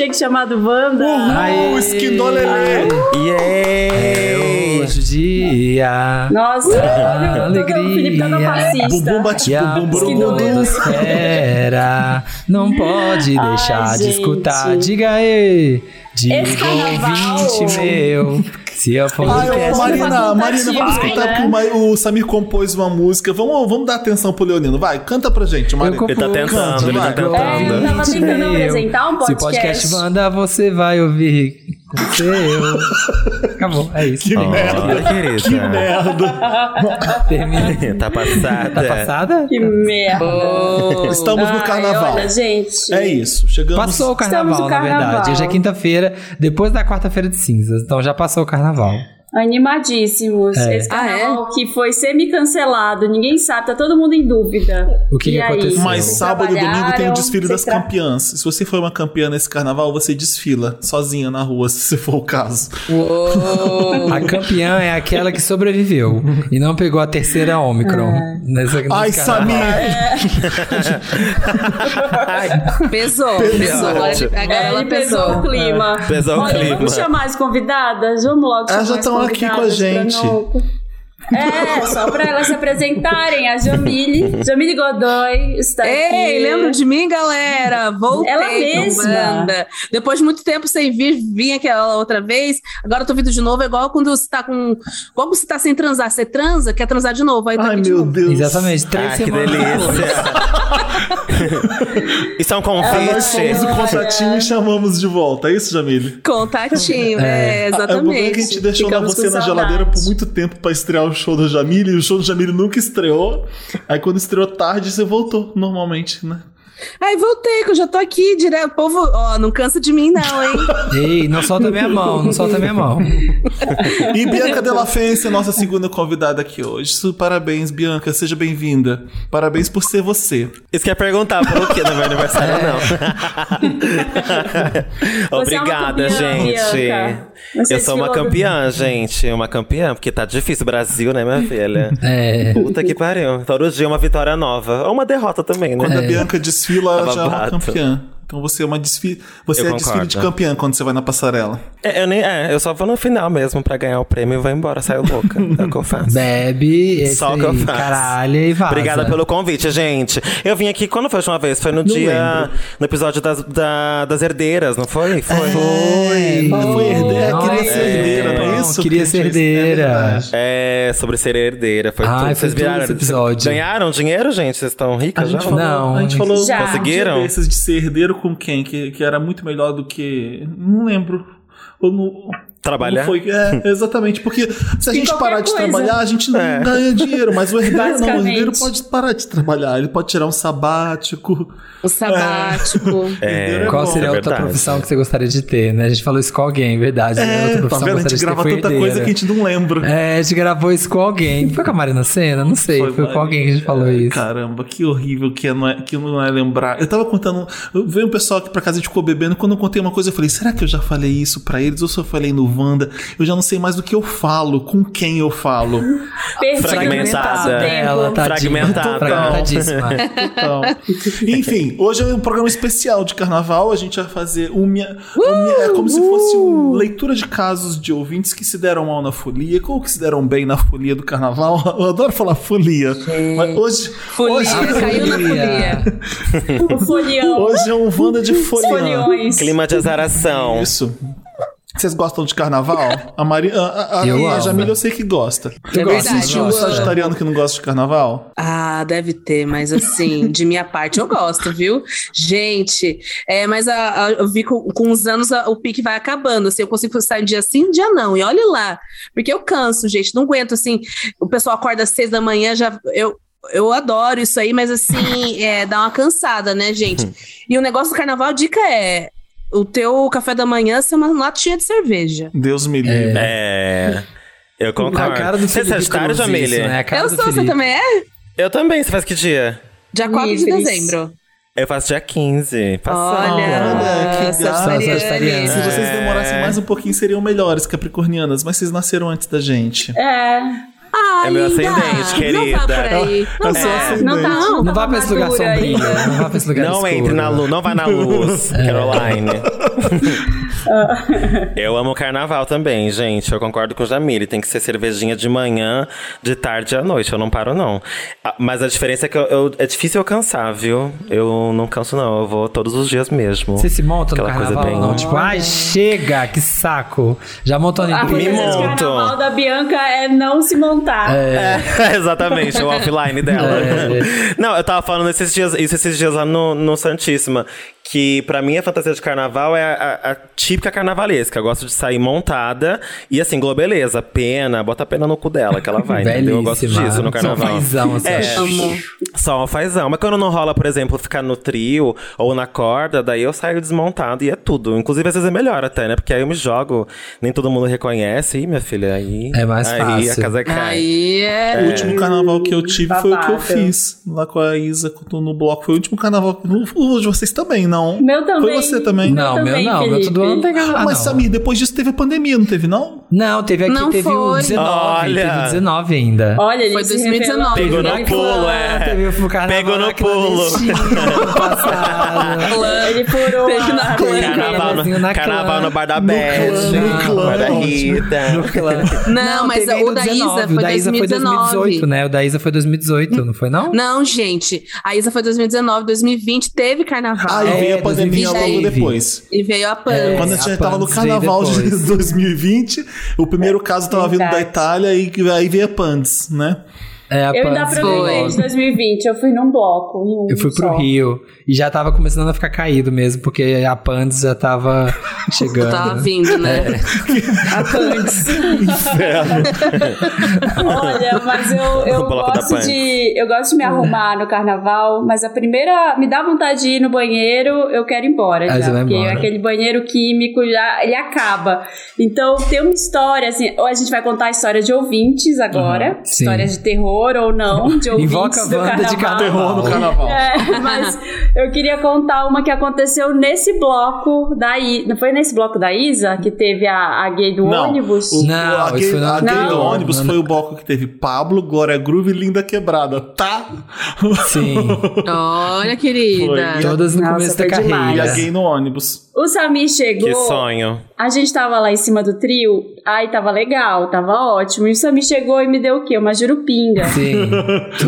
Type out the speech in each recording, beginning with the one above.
milkshake chamado Wanda. Uhul, esquindolelê. Yeah! Hoje o dia. Nossa, olha o alegria. O Felipe tá no fascista. Bumbum bate a bumbum, burum. podosfera não pode Ai, deixar de gente. escutar. Diga aí, diga Esse ouvinte meu, se eu for ô, Podcast Marina, Marina, vamos escutar né? porque o, Samir compôs uma música. Vamos, vamos dar atenção pro Leonino. Vai, canta pra gente, Marina. Ele tá tentando, ele tá tentando. É, ele tava tentando apresentar um Se podcast. o podcast Wanda, você vai ouvir com o seu. Acabou, é isso. Que Ó, merda. querida. Que merda. Termina. Tá passada. Tá passada? Que merda. Estamos no Ai, carnaval. olha, gente. É isso, chegamos. Passou o carnaval, no na verdade. carnaval. Hoje é quinta-feira, depois da quarta-feira de cinzas. Então já passou o carnaval. Animadíssimos. É. Esse carnaval que foi semi-cancelado, ninguém sabe, tá todo mundo em dúvida. O que que aí? aconteceu? Mas sábado e domingo tem o desfile das tra- campeãs. Se você for uma campeã nesse carnaval, você desfila sozinha na rua, se for o caso. A campeã é aquela que sobreviveu e não pegou a terceira Ômicron. Nessa, nesse Ai, carnaval. Samir! Pesou, Pesou. pesou. Agora, ele- agora É, ela pesou pesou. o clima. Pesou o Olha, clima. Vamos chamar as convidadas? Vamos logo Elas chamar já as estão aqui com a gente. É, só pra elas se apresentarem. A Jamile, Jamile Godoy está aqui. Ei, lembra de mim, galera? Voltei Ela mesma. banda. Depois de muito tempo sem vir, vim aquela outra vez. Agora eu tô vindo de novo. É igual quando você tá com. Igual você tá sem transar. Você transa, quer transar de novo. Aí tá Ai, aqui de meu novo. Deus. Exatamente, três Ah, que semanas depois. delícia. Isso é um Nós fomos o convite. contatinho e chamamos de volta. É isso, Jamile? Contatinho, é, O problema é exatamente. que a gente deixou Ficamos você na geladeira por muito tempo pra estrear o show da Jamile, e o show da Jamile nunca estreou. Aí quando estreou tarde, você voltou normalmente, né? Ai, voltei, que eu já tô aqui direto. O povo, ó, não cansa de mim, não, hein? Ei, não solta minha mão, não solta minha mão. E Bianca Della Fence, nossa segunda convidada aqui hoje. Su- Parabéns, Bianca, seja bem-vinda. Parabéns por ser você. Isso quer perguntar por quê no meu aniversário, não. É Obrigada, campeã, gente. Bianca. Você Eu sou uma campeã, gente. Uma campeã, porque tá difícil o Brasil, né, minha filha? É. Puta que pariu. Todo dia uma vitória nova. Ou uma derrota também, né? Quando a Bianca desfila, ela já é uma campeã. Então você é uma desfile. Você Eu é desfile de concordo. campeã quando você vai na passarela. É, eu, nem, é, eu só vou no final mesmo pra ganhar o prêmio e vou embora, saio louca. É o que eu faço. Bebe, esse Só o que eu faço. caralho, e vaza. Obrigada pelo convite, gente. Eu vim aqui, quando foi a última vez? Foi no dia. lembro. No episódio das, da- das herdeiras, não foi? Foi. Foi. Foi herdeira, Nossa, queria ser herdeira, não é isso? Queria Que ser é herdeira. verdade. É, sobre ser herdeira. Foi Ai, tudo. foi Vocês viraram esse episódio. Ganharam dinheiro, gente? Vocês estão ricas já? falou, Não, a gente falou Já. Conseguiram? de ser herdeiro com quem? Que, que era muito melhor do que. Não lembro. Ou no, Trabalhar? Foi, é, exatamente, porque se a gente parar de coisa. trabalhar, a gente não É. ganha dinheiro, mas o herdeiro não, o herdeiro pode parar de trabalhar, ele pode tirar um sabático. O sabático. Herdeiro é Qual bom. seria a é outra verdade. profissão que você gostaria de ter, né? A gente falou isso com alguém, verdade. né? É, outra tá profissão vendo? A que gente grava foi tanta herdeira. coisa que a gente não lembra. É, a gente gravou isso com alguém. Foi com a Marina Senna? Não sei. Foi, com Marina. alguém que a gente falou isso. Caramba, que horrível que, é, não é, que não é lembrar. Eu tava contando, veio um pessoal aqui pra casa e ficou bebendo. Quando eu contei uma coisa, eu falei: será que eu já falei isso pra eles? Ou se eu falei no Wanda? Eu já não sei mais do que eu falo, com quem eu falo. Fragmentada. Ela tá Fragmentada. Fragmentadíssima. Enfim, hoje é um programa especial de carnaval. A gente vai fazer uma, uma- é como se fosse uma leitura de casos de ouvintes que se deram mal na folia, ou que se deram bem na folia do carnaval. Eu adoro falar folia. Mas hoje, Folia, caiu na folia. O folião. hoje é um Wanda de folia. foliões. Clima de azaração. Isso. Vocês gostam de carnaval? A, Mari, a, a, Eu a. Jamila eu sei que gosta. É verdade, Existe eu um sagitariano que não gosta de carnaval? Ah, deve ter, mas assim, de minha parte eu gosto, viu? Gente, é, mas a- a- eu vi com, com os anos a- o pique vai acabando, assim, eu consigo sair um dia sim, um dia não, e olhe lá, porque eu canso, gente, não aguento, assim, o pessoal acorda às seis da manhã, já, eu, eu adoro isso aí, mas assim, é, dá uma cansada, né, gente? E o negócio do carnaval, a dica é, o teu café da manhã ser uma latinha de cerveja. Deus me livre. É. Eu concordo. A cara do Você é Felipe sagitário, Cruz, Jamile? isso, né? Eu sou, você também é? Eu também. Você faz que dia? Dia 4 de dezembro. Eu faço dia 15. Passado. Olha, Olha, que. Sagitariana. Se vocês demorassem mais um pouquinho, seriam melhores capricornianas, mas vocês nasceram antes da gente. É. Ai, É meu ascendente, Não querida. vá por aí. Não É vá. assim. Não tá, não, Não tá vá pra esse lugar sombrio. ainda. Não vá pra esse lugar Não escuro. entre na luz, não vai na luz, É. Caroline. eu amo carnaval também, gente. Eu concordo com o Jamile. Tem que ser cervejinha de manhã, de tarde e à noite. Eu não paro, não. Ah, Mas a diferença é que eu, eu- é difícil eu cansar, viu? Eu não canso, não. Eu vou todos os dias mesmo. Você se monta no Aquela coisa carnaval? bem- Não, tipo, ai, chega, que saco. Já montou no A? Me coisa de monto. carnaval da Bianca é não se montar. É, exatamente, o offline dela. É. Não, eu tava falando esses dias, isso esses dias lá no, no Santíssima. Que pra mim a fantasia de carnaval é a, a típica carnavalesca. Eu gosto de sair montada e assim, globeleza, pena, bota a pena no cu dela que ela vai. entendeu? Eu gosto disso no carnaval. Só fazão, assim. É, só uma fazão. Mas quando não rola, por exemplo, ficar no trio ou na corda, daí eu saio desmontado e é tudo. Inclusive, às vezes é melhor até, né? Porque aí eu me jogo, nem todo mundo reconhece. Ih, minha filha, aí. É mais aí fácil. a casa cai. Aí é. O último carnaval que eu tive foi o que eu fiz lá com a Isa no bloco. Foi o último carnaval. O de vocês também, não? Meu também. Foi você também? Não, meu também, não. Meu Felipe. todo ano não tem carnaval. Mas, não. Samir, depois disso teve a pandemia, não teve, não? Não, teve aqui, Não teve o foi. 19. Olha. Teve o 19 ainda. Olha, ele Foi se 2019. revelou. Pegou no pulo, é. Teve o carnaval Pegou no pulo. Ele furou Teve na clã. Carnaval, no, na carnaval clã. no bar da Beth, clã, no clã, bar da é. Rita. No clã. Não, mas o da 19. Isa foi O da Isa foi 2019. 2018, né? O da Isa foi 2018, não foi não? Não, gente. A Isa foi 2019, 2020 teve carnaval. Aí É, veio a pandemia 2020 logo depois. E veio a Pan. Quando a gente tava no carnaval de depois. 2020, o primeiro caso tava vindo da. Itália e aí veio a Pandes, né? É, a Eu ainda aproveitei de logo. 2020. Eu fui num bloco. em um Eu fui pro só. Rio e já tava começando a ficar caído mesmo, porque a Pandes já tava chegando. Tava vindo, né? A Pandes. Inferno. Olha, mas eu, eu gosto de. Eu gosto de me arrumar no carnaval, mas a primeira. Me dá vontade de ir no banheiro, eu quero ir embora. Aí já, porque embora. aquele banheiro químico já ele acaba. Então tem uma história, assim, ou a gente vai contar a história de ouvintes agora, sim. histórias de terror ou não, de ouvintes Invoca a do Wanda de carnaval. Terror no carnaval. É, mas eu queria contar uma que aconteceu nesse bloco da I... Não foi nesse bloco da Isa que teve a, a gay do Não, ônibus? o, Não, a gay, a gay do ônibus Não, foi o bloco que teve Pablo, Glória Groove e Linda Quebrada, tá? Sim, Olha, querida. Foi. todas no Nossa, começo da foi E carreira. a gay no ônibus. O Samir chegou. Que sonho. A gente tava lá em cima do trio, aí tava legal, tava ótimo. E o Samir chegou e me deu o quê? Uma jurupinga. Sim.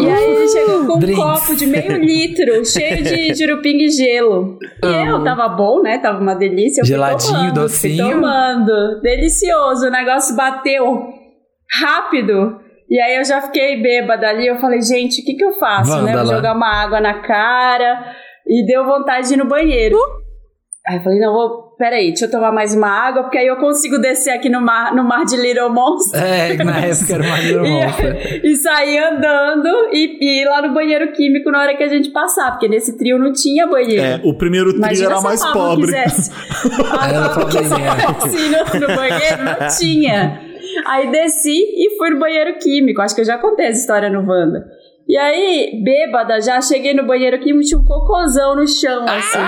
E aí ele chegou com um Drinks. copo de meio litro, cheio de jurupinga e gelo. E eu, tava bom, né? Tava uma delícia. Eu fui Geladinho, tomando, docinho. tomando. Delicioso. O negócio bateu rápido. E aí eu já fiquei bêbada ali. Eu falei, gente, o que que eu faço, né? Vou jogar uma água na cara. E deu vontade de ir no banheiro. Aí eu falei, não, vou... Peraí, deixa eu tomar mais uma água, porque aí eu consigo descer aqui no mar, no mar de Little Monster. É, na época era uma Little Monster. E, e sair andando e, e ir lá no banheiro químico na hora que a gente passar, porque nesse trio não tinha banheiro. É, o primeiro trio Imagina era mais Pablo pobre. Quisesse. A Era ir no, no banheiro, não tinha. Aí desci e fui no banheiro químico. Acho que eu já contei essa história no Wanda. E aí, bêbada, já cheguei no banheiro químico, tinha um cocôzão no chão, assim.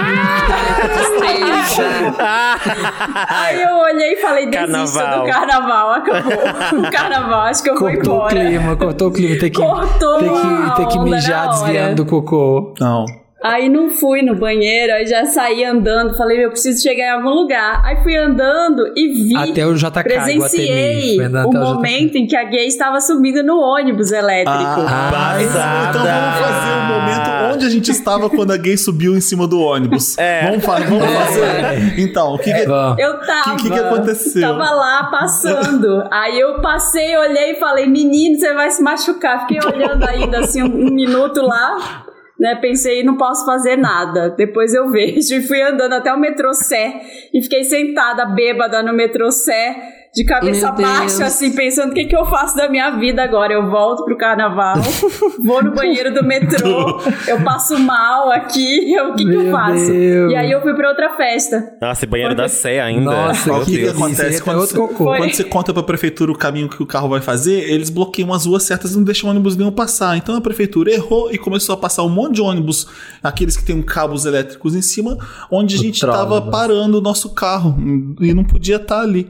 Aí eu olhei e falei, desisto Carnaval. do carnaval, acabou. O carnaval, acho que eu vou Cortou o embora. clima, cortou o clima. Tem que, Cortou tem que, tem que mijar desviando do cocô. Não. Aí não fui no banheiro, aí já saí andando, falei, eu preciso chegar em algum lugar. Aí fui andando e vi, Até o JK, presenciei o até o JK. momento em que a gay estava subindo no ônibus elétrico. Ah, Passada. então vamos fazer o momento onde a gente estava quando a gay subiu em cima do ônibus. É. Vamos, fa- vamos fazer. Então, o que, que Vamos. Eu tava. Que- que que aconteceu? Tava lá passando. Aí eu passei, olhei e falei, menino, você vai se machucar. Fiquei olhando ainda assim um, um minuto lá. Né, pensei, não posso fazer nada. Depois eu vejo. E fui andando até o metrô Sé. E fiquei sentada, bêbada, no metrô Sé, de cabeça Meu baixa, assim, pensando o que, que eu faço da minha vida agora. Eu volto pro carnaval, vou no banheiro do metrô, eu passo mal aqui, o que, que eu Meu faço? Deus. E aí eu fui pra outra festa. Nossa, e banheiro da Sé ainda. Nossa, Qual que que acontece é quando outro você-. Quando você conta pra prefeitura o caminho que o carro vai fazer, eles bloqueiam as ruas certas e não deixam ônibus nenhum passar. Então a prefeitura errou e começou a passar um monte de ônibus, aqueles que tem cabos elétricos em cima, onde a gente trolebus. tava parando o nosso carro e não podia estar ali.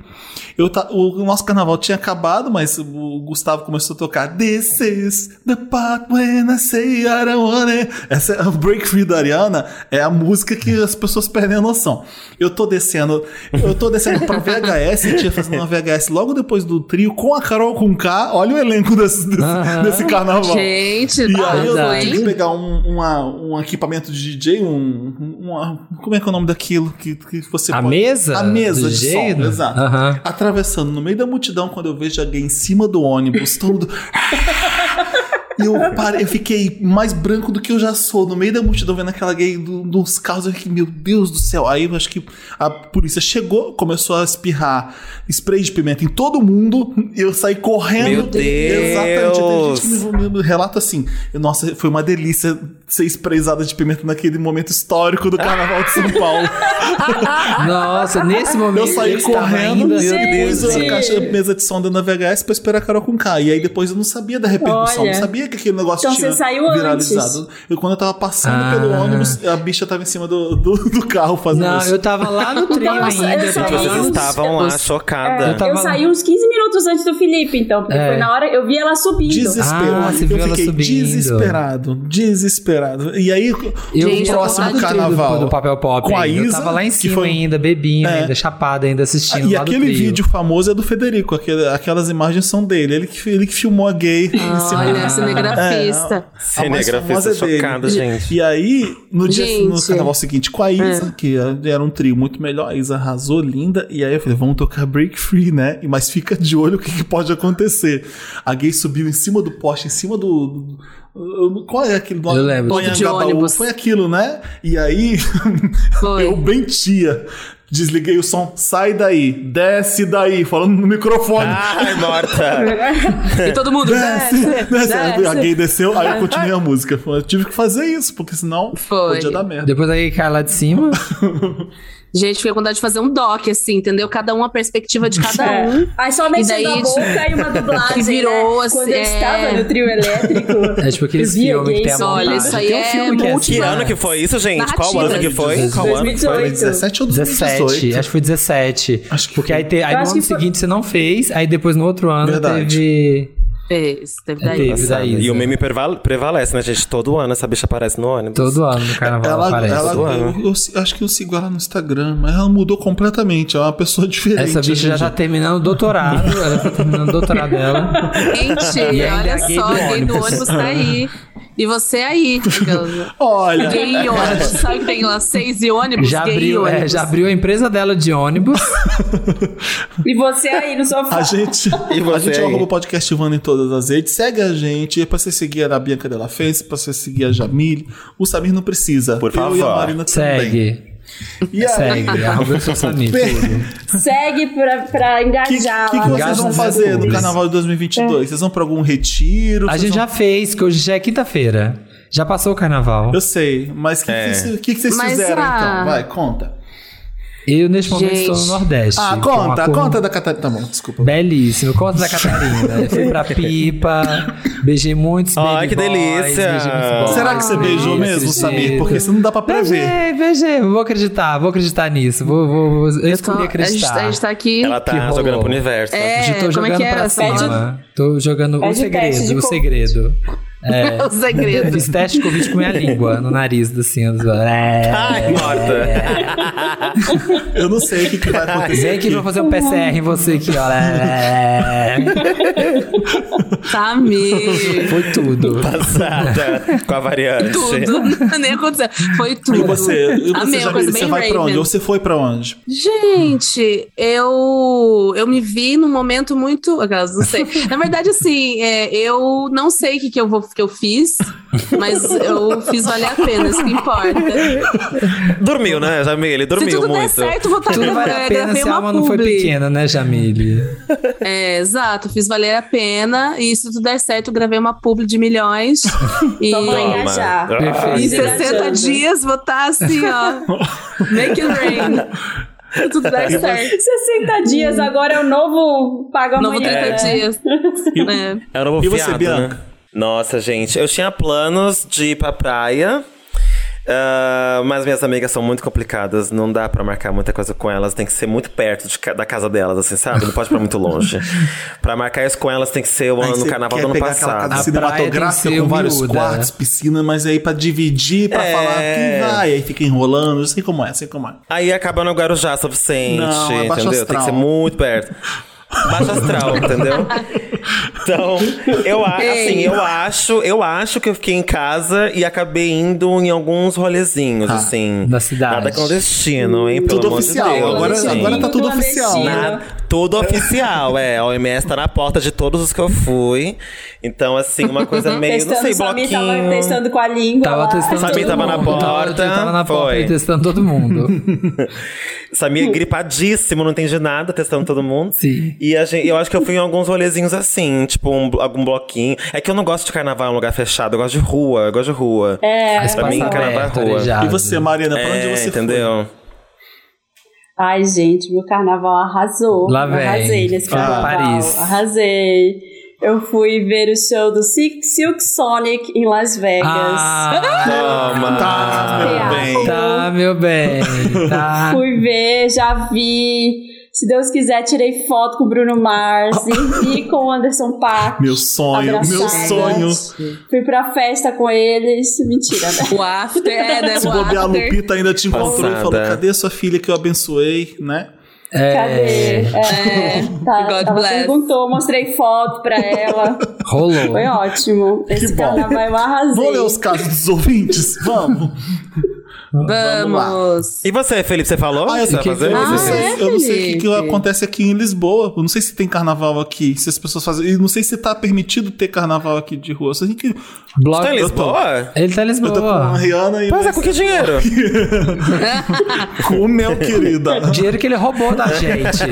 Eu ta- o nosso carnaval tinha acabado, mas o Gustavo começou a tocar This is the part when I say I don't want it. Essa é a Break Free da Ariana, é a música que as pessoas perdem a noção. Eu tô descendo, eu tô descendo pra VHS, eu tinha fazendo uma VHS logo depois do trio com a Carol com K. Olha o elenco desse, desse, desse carnaval. Gente, E aí eu babado, tive que hein? pegar um, uma- um equipamento de DJ, um, uma- como é que é o nome daquilo que, que você A pode- mesa A mesa do de DJ, som, né? exato. Aham. Atravessando no meio da multidão quando eu vejo alguém em cima do ônibus, todo. E eu, parei, eu fiquei mais branco do que eu já sou, no meio da multidão, vendo aquela gay do- dos carros. Eu fiquei, meu Deus do céu. Aí eu acho que a polícia chegou, começou a espirrar spray de pimenta em todo mundo. E eu saí correndo. Meu Deus! Exatamente. Tem gente que me, me relata assim. Nossa, foi uma delícia ser sprayzada de pimenta naquele momento histórico do Carnaval de São Paulo. Nossa, nesse momento Eu saí correndo e pus a caixa mesa de som da VHS pra esperar a Carol com K. E aí depois eu não sabia da repercussão, Olha. não sabia que aquele negócio Então tinha você saiu viralizado. Eu, quando eu tava passando Ah. pelo ônibus, a bicha tava em cima do, do, do carro fazendo Não, isso. eu tava lá no Nossa, ainda. eu eu Vocês estavam lá, Eu chocada. Eu tava Eu saí uns 15 minutos antes do Felipe, então, porque É. foi na hora eu vi ela subindo. Desesperado. Ah, você viu eu ela fiquei subindo. desesperado, desesperado. E aí, Eu eu próximo carnaval do, do papel pop. com a ainda. Isa, eu tava lá em cima foi- ainda, bebinho, É. ainda chapado, ainda assistindo E aquele vídeo famoso é do Federico, aquele- aquelas imagens são dele. Ele que, ele que filmou a gay em cima Olha, do- cinegrafista. É, Cinegrafista é dele. chocada, gente. E aí, no dia Gente. no carnaval seguinte, com a Isa, que era um trio muito melhor, a Isa arrasou linda. E aí eu falei, vamos tocar Break Free, né? E- Mas fica de olho o que, que pode acontecer. A gay subiu em cima do poste, em cima do. do- qual é aquele Eu lembro. De ônibus. Foi aquilo, né? E aí, Foi. eu bem tia. Desliguei o som, sai daí, desce daí, falando no microfone. Ai, morta. E todo mundo. Desce, desce, desce. desce. A gay desceu, aí eu continuei a música. Eu tive que fazer isso, porque senão Foi. podia dar merda. Depois aí cai lá de cima. Gente, fiquei com vontade de fazer um doc, assim, entendeu? Cada um a perspectiva de cada É. um. Aí somente E daí, da boca e uma dublagem, que virou, né? assim, Quando eu é. estava no trio elétrico. É tipo aqueles eu filmes que tem a Olha, isso aí Tem um é filme que é Que ano que foi isso, gente? Qual Narrativa. ano que foi? Qual ano que foi? 2018. 17 ou 2018? 17, acho que foi 17. Acho que Porque foi. aí, te, aí Eu no ano foi- seguinte você não fez, aí depois no outro ano Verdade. teve. Fez, teve É, daí. teve. Passada. da Isa. E o meme preval- prevalece, né, gente? Todo ano essa bicha aparece no ônibus. Todo ano no carnaval Ela, aparece. ela Todo ano. eu, eu acho que eu sigo ela no Instagram, mas ela mudou completamente. É uma pessoa diferente. Essa bicha já tá terminando o doutorado. ela tá terminando o doutorado dela. Gente, E olha é só, do a gay do ônibus. tá aí. E você aí. Olha, Gay e ônibus. Sabe que tem lá seis e ônibus? Já gay abriu, é, ônibus. já abriu a empresa dela de ônibus. E você aí no sofá. a gente, E você a gente aí? arroba o podcast Ivana em todas as redes. Segue a gente. É pra você seguir a Bianca Della Fez, pra você seguir a Jamile. O Samir não precisa. Por Eu e a favor. Marina também. Segue. E aí, Segue. Tudo. Segue pra, pra O que, engajar que, que vocês vão fazer no carnaval de 2022? Vocês vão pra algum retiro? A gente vão- já fez, que hoje já é quinta-feira. Já passou o carnaval. Eu sei, mas o que, É. que, vocês- que que vocês Mas fizeram a- então? Vai, conta. Eu, neste momento, estou no Nordeste. Ah, é conta, cor- conta da Catarina. Tá bom, desculpa. Belíssimo, conta da Catarina. Fui pra Pipa, beijei muitos Ai, que boys, delícia. boys, Será que você beijou mesmo. Samir? Porque isso não dá pra prever. Beijei, beijei. Vou acreditar, vou acreditar nisso. Vou, vou, vou- eu Eu tô- escolhi a, gente, acreditar. a gente tá aqui. Ela tá jogando pro universo. É, Hoje tô como é jogando que é? pra Pede- cima. Tô jogando o Pede segredo, o Covid. segredo. o segredo. Fiz teste de Covid com minha língua no nariz, assim. É. Ai, morta. Eu não sei o que, que vai acontecer. Vem aqui aqui. pra fazer um PCR em você aqui, ó. É. Samir. Foi tudo. Passada com a variante. Tudo. Nem aconteceu. Foi tudo. E você, e você, Amei, coisa você bem vai pra onde? Raven. Ou você foi pra onde? Gente, eu eu me vi num momento muito, aquelas, não sei. Na verdade, assim, é, eu não sei o que, que eu vou que eu fiz, mas eu fiz valer a pena, isso que importa. Dormiu, né, Jamile? Se Dormiu tudo der muito. certo, vou estar Tudo vale a pena se a alma não foi pequena, né, Jamile? É, exato, fiz valer a pena e se tudo der certo, gravei uma publi de milhões e engajar. Perfeito. em Ih, 60 Engajando. dias vou estar assim, ó. Make it rain. Tudo certo. 60 dias, agora é o novo paga Novo amanhã. 30 né? dias. É. É o novo E você, fiado, Bianca? né? Nossa, gente, eu tinha planos de ir pra praia. Ah, mas minhas amigas são muito complicadas, não dá pra marcar muita coisa com elas, tem que ser muito perto de da casa delas, assim, sabe? Não pode ir pra muito longe. pra marcar isso com elas tem que ser o ano no carnaval do ano passado. casa tem cinematográfica com vários humilda. quartos, piscina, mas aí pra dividir, pra É. falar quem vai, aí fica enrolando, eu sei como é, sei como é. Aí acaba no Guarujá suficiente, Não, é entendeu? Tem astral. que ser muito perto. Baixo astral, entendeu? Então, eu, a- assim, eu acho, eu acho que eu fiquei em casa e acabei indo em alguns rolezinhos, Ah, assim. na cidade. Nada clandestino, hein? Pelo Tudo amor oficial, de Deus. agora- assim. agora tá tudo oficial. Nada, tudo oficial, é. A OMS tá na porta de todos os que eu fui. Então, assim, uma coisa meio, não Testando, sei, Samir tava bloquinho. testando com a língua. Tava lá. testando Samir todo tava na mundo. Tava- porta, Tava na porta foi. testando todo mundo. Samir gripadíssimo, não entendi nada, testando todo mundo. Sim. E a gente, eu acho que eu fui em alguns rolezinhos assim, tipo um, algum bloquinho. É que eu não gosto de carnaval em um lugar fechado, eu gosto de rua, eu gosto de rua. É, Mas pra mim, carnaval é rua. E você, Mariana, pra onde é, você entendeu? Ai, gente, meu carnaval arrasou. Lá vem. Arrasei nesse carnaval. Paris. Arrasei. Eu fui ver o show do Silk, Silk Sonic em Las Vegas. Ah, Toma! Tá, meu Teatro. bem. tá, meu bem. Tá. Fui ver, já vi. Se Deus quiser, tirei foto com o Bruno Mars e vi com o Anderson Paak. Meu sonho, meu Abraçada. sonho. Fui pra festa com eles. Mentira, né? O after, é, né? Se o bobear, a. Lupita ainda te encontrou e falou: Passada. cadê sua filha que eu abençoei, né? Cadê? É, É, tá, God ela bless. perguntou, mostrei foto pra ela. rolou. Foi ótimo. Esse bom. carnaval eu arrasei. Vamos ler os casos dos ouvintes? Vamos. Vamos. E você, Felipe, você falou? Ah, eu Você que- fazer? Eu Ah, não Você- sei, é, eu não sei o que, que acontece aqui em Lisboa. Eu não sei se tem carnaval aqui, se as pessoas fazem. E não sei se tá permitido ter carnaval aqui de rua. Eu sei que. Você tá em Lisboa? Ele tá em Eu tô com a Lisboa. Rihanna e. Mas é com que dinheiro? Com o meu, querida. Dinheiro que ele roubou da gente.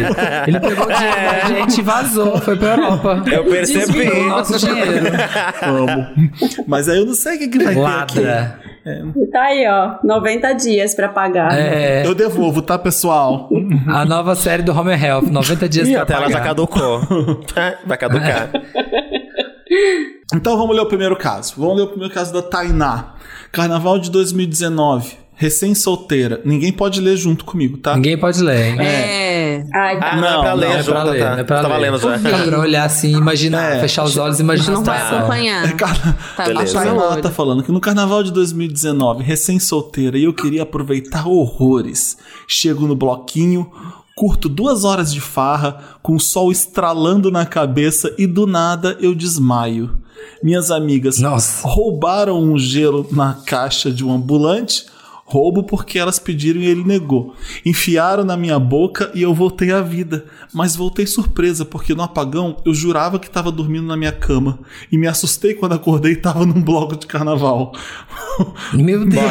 Ele pegou o dinheiro da gente e vazou. Foi pra Europa. Eu percebi. O nosso dinheiro. Amo. Mas aí eu não sei o que, que vai ter aqui. Ladra. Tá aí, ó. 90 dias pra pagar. É, Eu devolvo, tá, pessoal? a nova série do Home Health. 90 dias Ih, pra até ela já pagar. caducou. Vai caducar. Então vamos ler o primeiro caso. Vamos ler o primeiro caso da Tainá. Carnaval de 2019. Recém-solteira. Ninguém pode ler junto comigo, tá? Ninguém pode ler, hein? É. Ai, Ah, tá. não, é pra Não, ler, não, é pra ler, tá. é pra Tava ler. lendo já. É pra olhar assim, imaginar, É. fechar os olhos e imaginar não vai situação. acompanhar. Cara, Tá a Beleza. Tainá tá falando que no carnaval de 2019, recém-solteira, e eu queria aproveitar horrores. Chego no bloquinho, curto duas horas de farra, com o sol estralando na cabeça e do nada eu desmaio. Minhas amigas Nossa. roubaram um gelo na caixa de um ambulante. Roubo porque elas pediram e ele negou. Enfiaram na minha boca e eu voltei à vida. Mas voltei surpresa, porque no apagão eu jurava que estava dormindo na minha cama. E me assustei quando acordei e estava num bloco de carnaval. Meu Deus.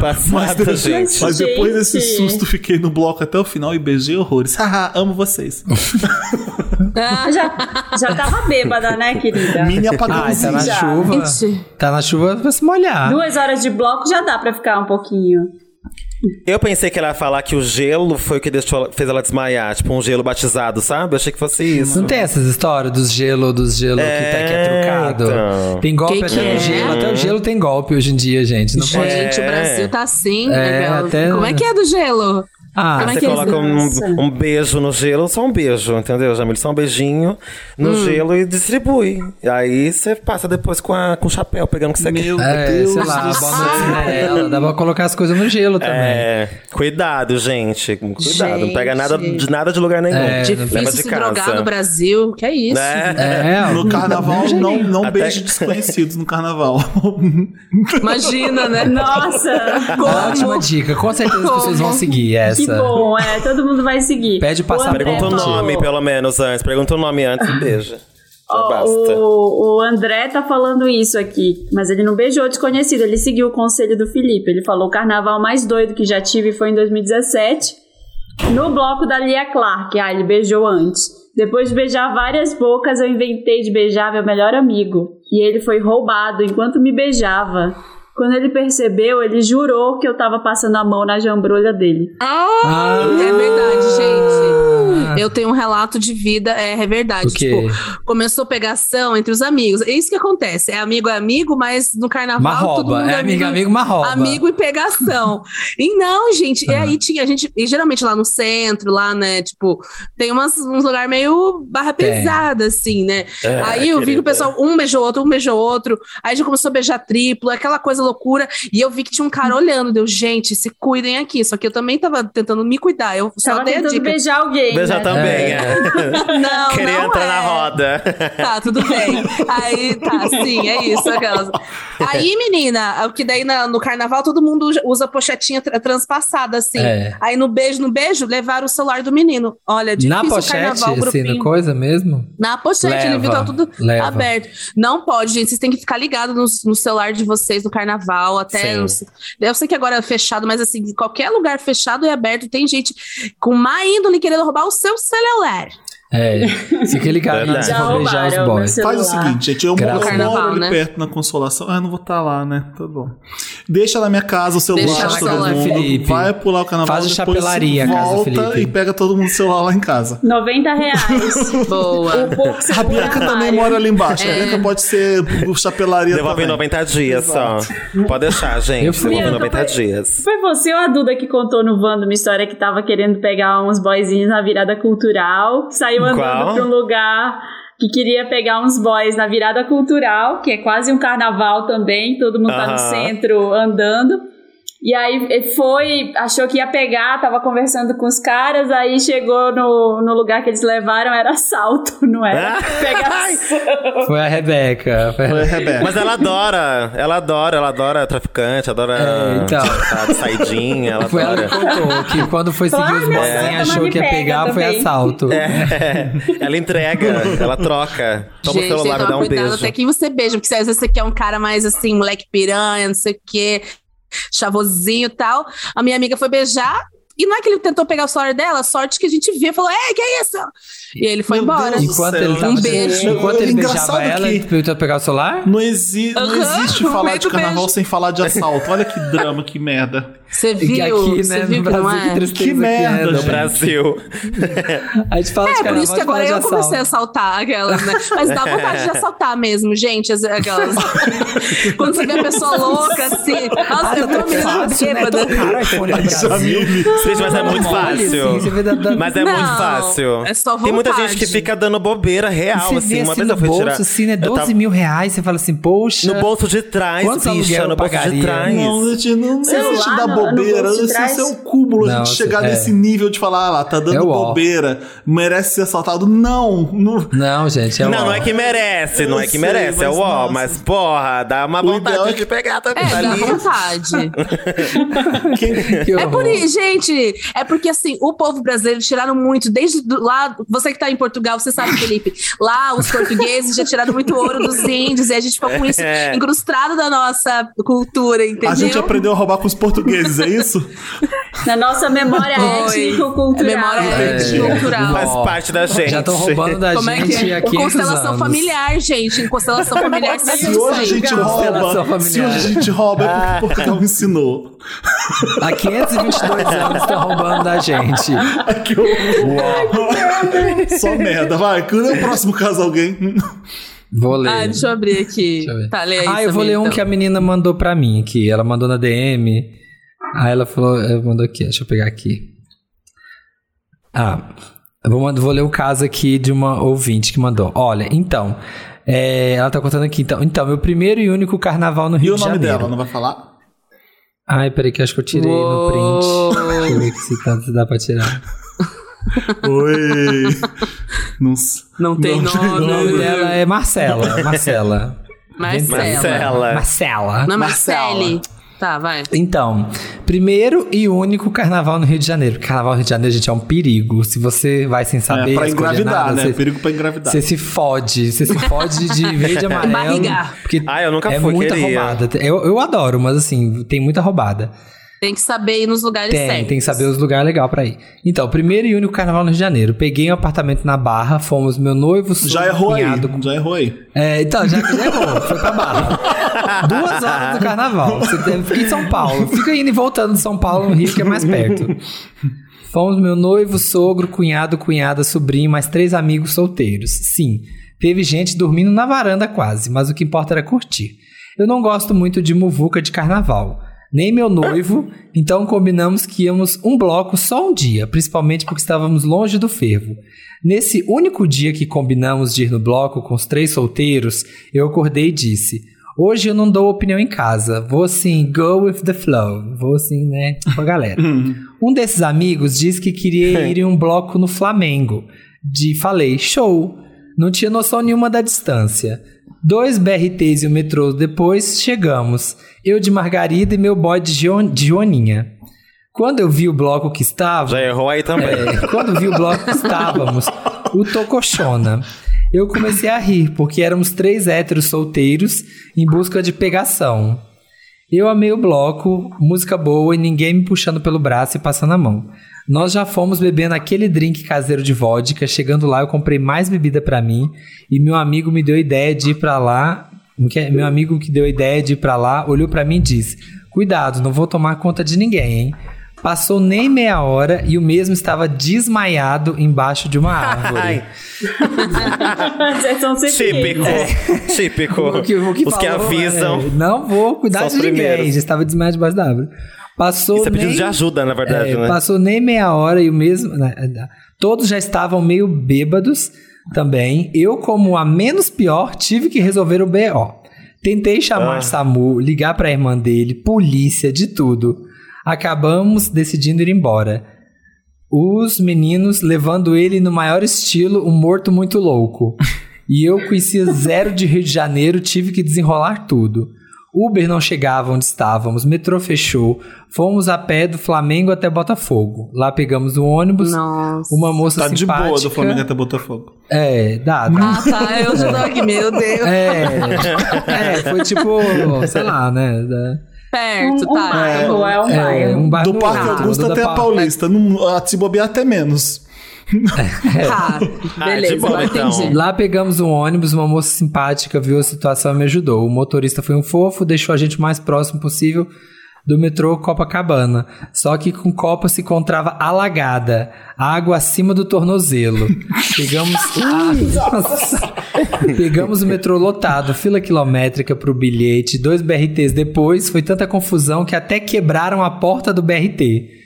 Passada, gente. Mas depois Gente. desse susto, fiquei no bloco até o final e beijei horrores. Haha, amo vocês. Ah, já, já tava bêbada, né, querida? Mini Ai, tá apagãozinho. na Já. chuva. Gente. Tá na chuva pra se molhar. Duas horas de bloco já dá pra ficar um pouquinho. Eu pensei que ela ia falar que o gelo foi o que deixou, fez ela desmaiar. Tipo, um gelo batizado, sabe? Eu achei que fosse isso. Não tem essas histórias dos gelo, dos gelo que, tá, que é trucado? então. Tem golpe Que até que no é? gelo. Até o gelo tem golpe hoje em dia, gente. Não pode. Gente, o Brasil tá assim, É, né, até- Como é que é do gelo? Ah, Como é Você que é coloca Nossa. um, um beijo no gelo, só um beijo, entendeu, Jamil? Só um beijinho no Hum. gelo e distribui. E aí você passa depois com, a, com o chapéu, pegando o que você quer. Meu é, Deus sei lá, bota cinderela. Dá pra colocar as coisas no gelo também. É, cuidado, gente. Cuidado. Não pega Gente. nada de nada de lugar nenhum. É, Leva Difícil de se casa. drogar no Brasil. Que é isso? Né? É, No carnaval, não, não Até- beije desconhecidos no carnaval. Imagina, né? Nossa, ótima dica. Com certeza as pessoas vão seguir essa. Que bom, é. Todo mundo vai seguir. Pede. André Pergunta o nome, pelo menos, antes. Pergunta o nome antes e beija. Basta. o, o André tá falando isso aqui, mas ele não beijou desconhecido, ele seguiu o conselho do Felipe. Ele falou: o carnaval mais doido que já tive foi em 2017, no bloco da Lia Clark. Ah, ele beijou antes. Depois de beijar várias bocas, eu inventei de beijar meu melhor amigo. E ele foi roubado enquanto me beijava. Quando ele percebeu, ele jurou que eu tava passando a mão na jambrolha dele. Ah, é verdade, gente. Eu tenho um relato de vida, é, é verdade. O quê? Tipo, começou pegação entre os amigos. É isso que acontece. É amigo é amigo, mas no carnaval Uma todo mundo É amigo, amigo, uma rouba. Amigo e pegação. e não, gente. E aí tinha a gente, e geralmente lá no centro, lá, né? Tipo, tem umas, uns lugares meio barra pesada, assim, né? É, aí eu vi que querida. o pessoal, um beijou outro, um beijou outro. Aí já começou a beijar triplo, aquela coisa loucura. E eu vi que tinha um cara olhando. Deu, gente, se cuidem aqui. Só que eu também tava tentando me cuidar. Eu só Tava dei a tentando dica. beijar alguém. Beijar né? Também, É. é. Não, Queria não entrar é. na roda. Tá, tudo bem. Aí, tá, sim, é isso. Aquelas. Aí, menina, o que daí na- no carnaval todo mundo usa- pochetinha tra- transpassada, assim. É. Aí no beijo, no beijo, levaram o celular do menino. Olha, difícil Na o pochete, carnaval, assim, grupinho. coisa mesmo? Na pochete, ele viu, Leva, tá tudo leva. aberto. Não pode, gente. Vocês têm que ficar ligados no, no celular de vocês no carnaval, até. No- eu sei que agora é fechado, mas assim, qualquer lugar fechado e aberto, tem gente com má índole querendo roubar o seu celular. É. Fica ligado antes Já pra beijar os boys. Faz o seguinte, gente. Eu, Graças eu Deus. moro ali né? perto na Consolação. Ah, não vou estar lá, né? Tá bom. Deixa na minha casa o celular Deixa de todo casa, mundo. Felipe. Vai pular o carnaval. Faz chapelaria a casa, volta Felipe. e pega todo mundo o celular lá em casa. 90 reais. Boa. A Bianca na também mora ali embaixo. É. A Bianca pode ser o chapelaria Devolve em também. 90 dias só. Pode deixar, gente. Devolve em Bianca, 90 foi- dias. Foi você ou a Duda que contou no Wanda uma história que tava querendo pegar uns boyzinhos na virada cultural. Saiu andando Qual? pra um lugar que queria pegar uns boys na virada cultural, que é quase um carnaval também, todo mundo tá no centro andando. E aí ele foi, achou que ia pegar, tava conversando com os caras, aí chegou no, no lugar que eles levaram, era assalto, não era Ah. pegação. Foi a Rebeca. Foi a Foi a Rebeca. Mas ela adora, ela adora, ela adora traficante, adora É, então. saidinha, ela Foi ela que adora. contou que quando foi seguir os bozinhos, Ela achou que ia pega pegar, foi também. assalto. É, ela entrega, ela troca. Toma Gente, o celular, me que dá um cuidado beijo. até que você beija, porque se às vezes você quer um cara mais assim, moleque piranha, não sei o quê, chavozinho e tal. A minha amiga foi beijar. E não é que ele tentou pegar o celular dela, sorte que a gente viu e falou: Ei, que é isso? E ele foi Meu embora. Deus Enquanto ele tava Um beijo. Enquanto ele Engraçado beijava ela, que- ele tentou pegar o celular? Não, exi não existe falar de carnaval beijo. sem falar de assalto. Olha que drama, que merda. Você viu? aqui, você né, viu que Brasil, que é? Que merda, é, No né? gente. Brasil. A gente fala de É, por carnaval, isso que agora de eu comecei a assaltar aquelas, né? Mas dá vontade de assaltar mesmo, gente, as- aquelas. Quando você vê a pessoa louca, assim. Nossa, eu tô mesmo Fácil, né? bêbada. No Brasil. Jamile. Gente, mas é muito fácil. assim, Mas é Não, muito fácil. é só Tem muita gente que fica dando bobeira real, Você assim. vê Uma assim vez no eu fui bolso, tirar. assim, né? eu 12 tava- mil reais. Você fala assim, poxa. No bolso de trás, Quantos bicha, no bolso de trás. Não, gente, não, não Celular existe dar bobeira. Isso, é um cúmulo a Não, gente chegar é. nesse nível de falar, ah lá, tá dando É bobeira, merece ser assaltado. Não, não. Não, gente, é Não, ó. não é que merece, não Eu é que sei, merece, é o ó, mas porra, dá uma vontade é de pegar também É, dá vontade. É por isso, gente. É porque assim, o povo brasileiro tiraram muito desde do- lá. Você que tá em Portugal, você sabe, Felipe. Lá os portugueses já tiraram muito ouro dos índios e a gente ficou com isso É. incrustado da nossa cultura, entendeu? A gente aprendeu a roubar com os portugueses, é isso? Na nossa memória étnico-cultural. É memória É. étnico-cultural. Faz parte da gente. Já estão roubando da Como é que gente é? há 500 Constelação anos. familiar, gente. Em constelação familiar, Se hoje a gente rouba, se hoje a gente rouba é porque Portugal me ensinou. Há 522 anos estão roubando da gente. Que horror. Só merda, vai. Quando é o próximo caso alguém? Vou ler. Ah, deixa eu abrir aqui. Deixa eu. Tá, lê aí, ah, eu vou ler um então. que a menina mandou pra mim aqui. Ela mandou na DM. Aí ela falou, ela mandou aqui, deixa eu pegar aqui. Ah, eu vou, vou ler o caso aqui de uma ouvinte que mandou. Olha, então, é, ela tá contando aqui, então, então, meu primeiro e único carnaval no E Rio o de nome Janeiro. dela, não vai falar? Ai, peraí que eu acho que eu tirei no print. Uou. Deixa eu ver se, tá, se dá pra tirar. Oi. Não, Não tem Não nome. O nome dela é Marcela. Marcela. Marcela. Marcela. Marcela. Não é Marcela. Marcele. Tá, vai. Então, primeiro e único carnaval no Rio de Janeiro. Porque Carnaval no Rio de Janeiro, gente, é um perigo. Se você vai sem saber, É pra engravidar, nada, né? Você, Perigo pra engravidar. você se fode. Você se fode de verde e amarelo. Barrigar. Porque Ah, eu nunca é fui, muita queria. roubada. Eu, eu adoro, mas assim, tem muita roubada. Tem que saber ir nos lugares Tem, certos. tem que saber os lugares legais pra ir. Então, primeiro e único carnaval no Rio de Janeiro. Peguei um apartamento na Barra, fomos meu noivo, Já sogro, errou aí. cunhado, Já errou aí. É, então, já, já errou, foi pra Barra. Duas horas do carnaval. Você deve ficar em São Paulo. Fica indo e voltando de São Paulo no Rio, que é mais perto. Fomos meu noivo, sogro, cunhado, cunhada, sobrinho, mais três amigos solteiros. Sim, teve gente dormindo na varanda quase, mas o que importa era curtir. Eu não gosto muito de muvuca de carnaval, nem meu noivo, então combinamos que íamos um bloco só um dia, principalmente porque estávamos longe do fervo. Nesse único dia que combinamos de ir no bloco com os três solteiros, eu acordei e disse: Hoje eu não dou opinião em casa, vou assim, go with the flow, vou assim, né, com a galera. um desses amigos disse que queria ir em um bloco no Flamengo. De falei, show. Não tinha noção nenhuma da distância. Dois BRTs e o metrô depois chegamos. Eu de Margarida e meu boy de, Gio- de Joaninha. Quando eu vi o bloco que estava. Já errou aí também. É, quando vi o bloco que estávamos, o Tocochona. Eu comecei a rir, porque éramos três héteros solteiros em busca de pegação. Eu amei o bloco, música boa e ninguém me puxando pelo braço e passando a mão. Nós já fomos bebendo aquele drink caseiro de vodka. Chegando lá, eu comprei mais bebida pra mim e meu amigo me deu a ideia de ir pra lá. Meu amigo que deu a ideia de ir pra lá olhou pra mim e disse: Cuidado, não vou tomar conta de ninguém, hein? Passou nem meia hora e o mesmo estava desmaiado embaixo de uma árvore. Típico. eles. Típico. O que- o que Os que avisam. é, não vou cuidar de ninguém. primeiros. Já estava desmaiado debaixo da árvore. Passou Isso é pedido nem, de ajuda, na verdade, é, né? Passou nem meia hora e o mesmo. né, todos já estavam meio bêbados também. Eu, como a menos pior, tive que resolver o BO. Tentei chamar Ah. SAMU, ligar pra irmã dele, polícia, de tudo. Acabamos decidindo ir embora. Os meninos levando ele no maior estilo, um morto muito louco. E eu conhecia zero de Rio de Janeiro, tive que desenrolar tudo. Uber não chegava onde estávamos, metrô fechou, fomos a pé do Flamengo até Botafogo. Lá pegamos um ônibus, Nossa. uma moça Tá de simpática. boa do Flamengo até Botafogo. É, dá. dá. Ah, tá. Eu já tô aqui, meu Deus. É, é, foi tipo, sei lá, né? da- Perto, Um, um tá. bairro, é um é, bairro. um bairro Do Parque Augusta da até a Pa- Paulista. Não, a se bobear até menos. Tá, Ah, beleza, de boa, agora então. entendi. Lá pegamos um ônibus, uma moça simpática viu a situação e me ajudou. O motorista foi um fofo, deixou a gente o mais próximo possível do metrô Copacabana. Só que com Copa se encontrava alagada, água acima do tornozelo. Pegamos. Pegamos o metrô lotado, fila quilométrica pro bilhete, dois BRTs depois, foi tanta confusão que até quebraram a porta do BRT.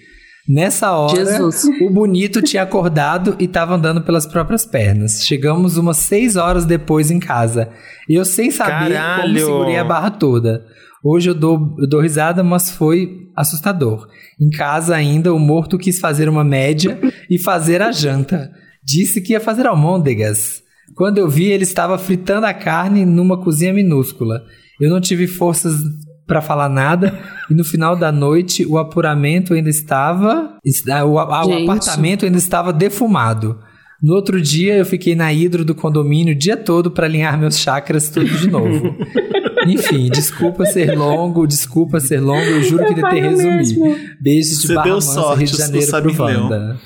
Nessa hora, Jesus. o bonito tinha acordado e estava andando pelas próprias pernas. Chegamos umas seis horas depois em casa. E eu sem saber Caralho! como segurei a barra toda. Hoje eu dou, eu dou risada, mas foi assustador. Em casa ainda, o morto quis fazer uma média e fazer a janta. Disse que ia fazer almôndegas. Quando eu vi, ele estava fritando a carne numa cozinha minúscula. Eu não tive forças para falar nada e no final da noite o apuramento ainda estava, está- o, a- o Gente. apartamento ainda estava defumado. No outro dia eu fiquei na hidro do condomínio o dia todo para alinhar meus chakras tudo de novo. Enfim, desculpa ser longo, desculpa ser longo, eu juro que tentei resumir. mesmo. Beijos de Você Barra deu Mansa, sorte, Rio de o Janeiro pro. Wanda.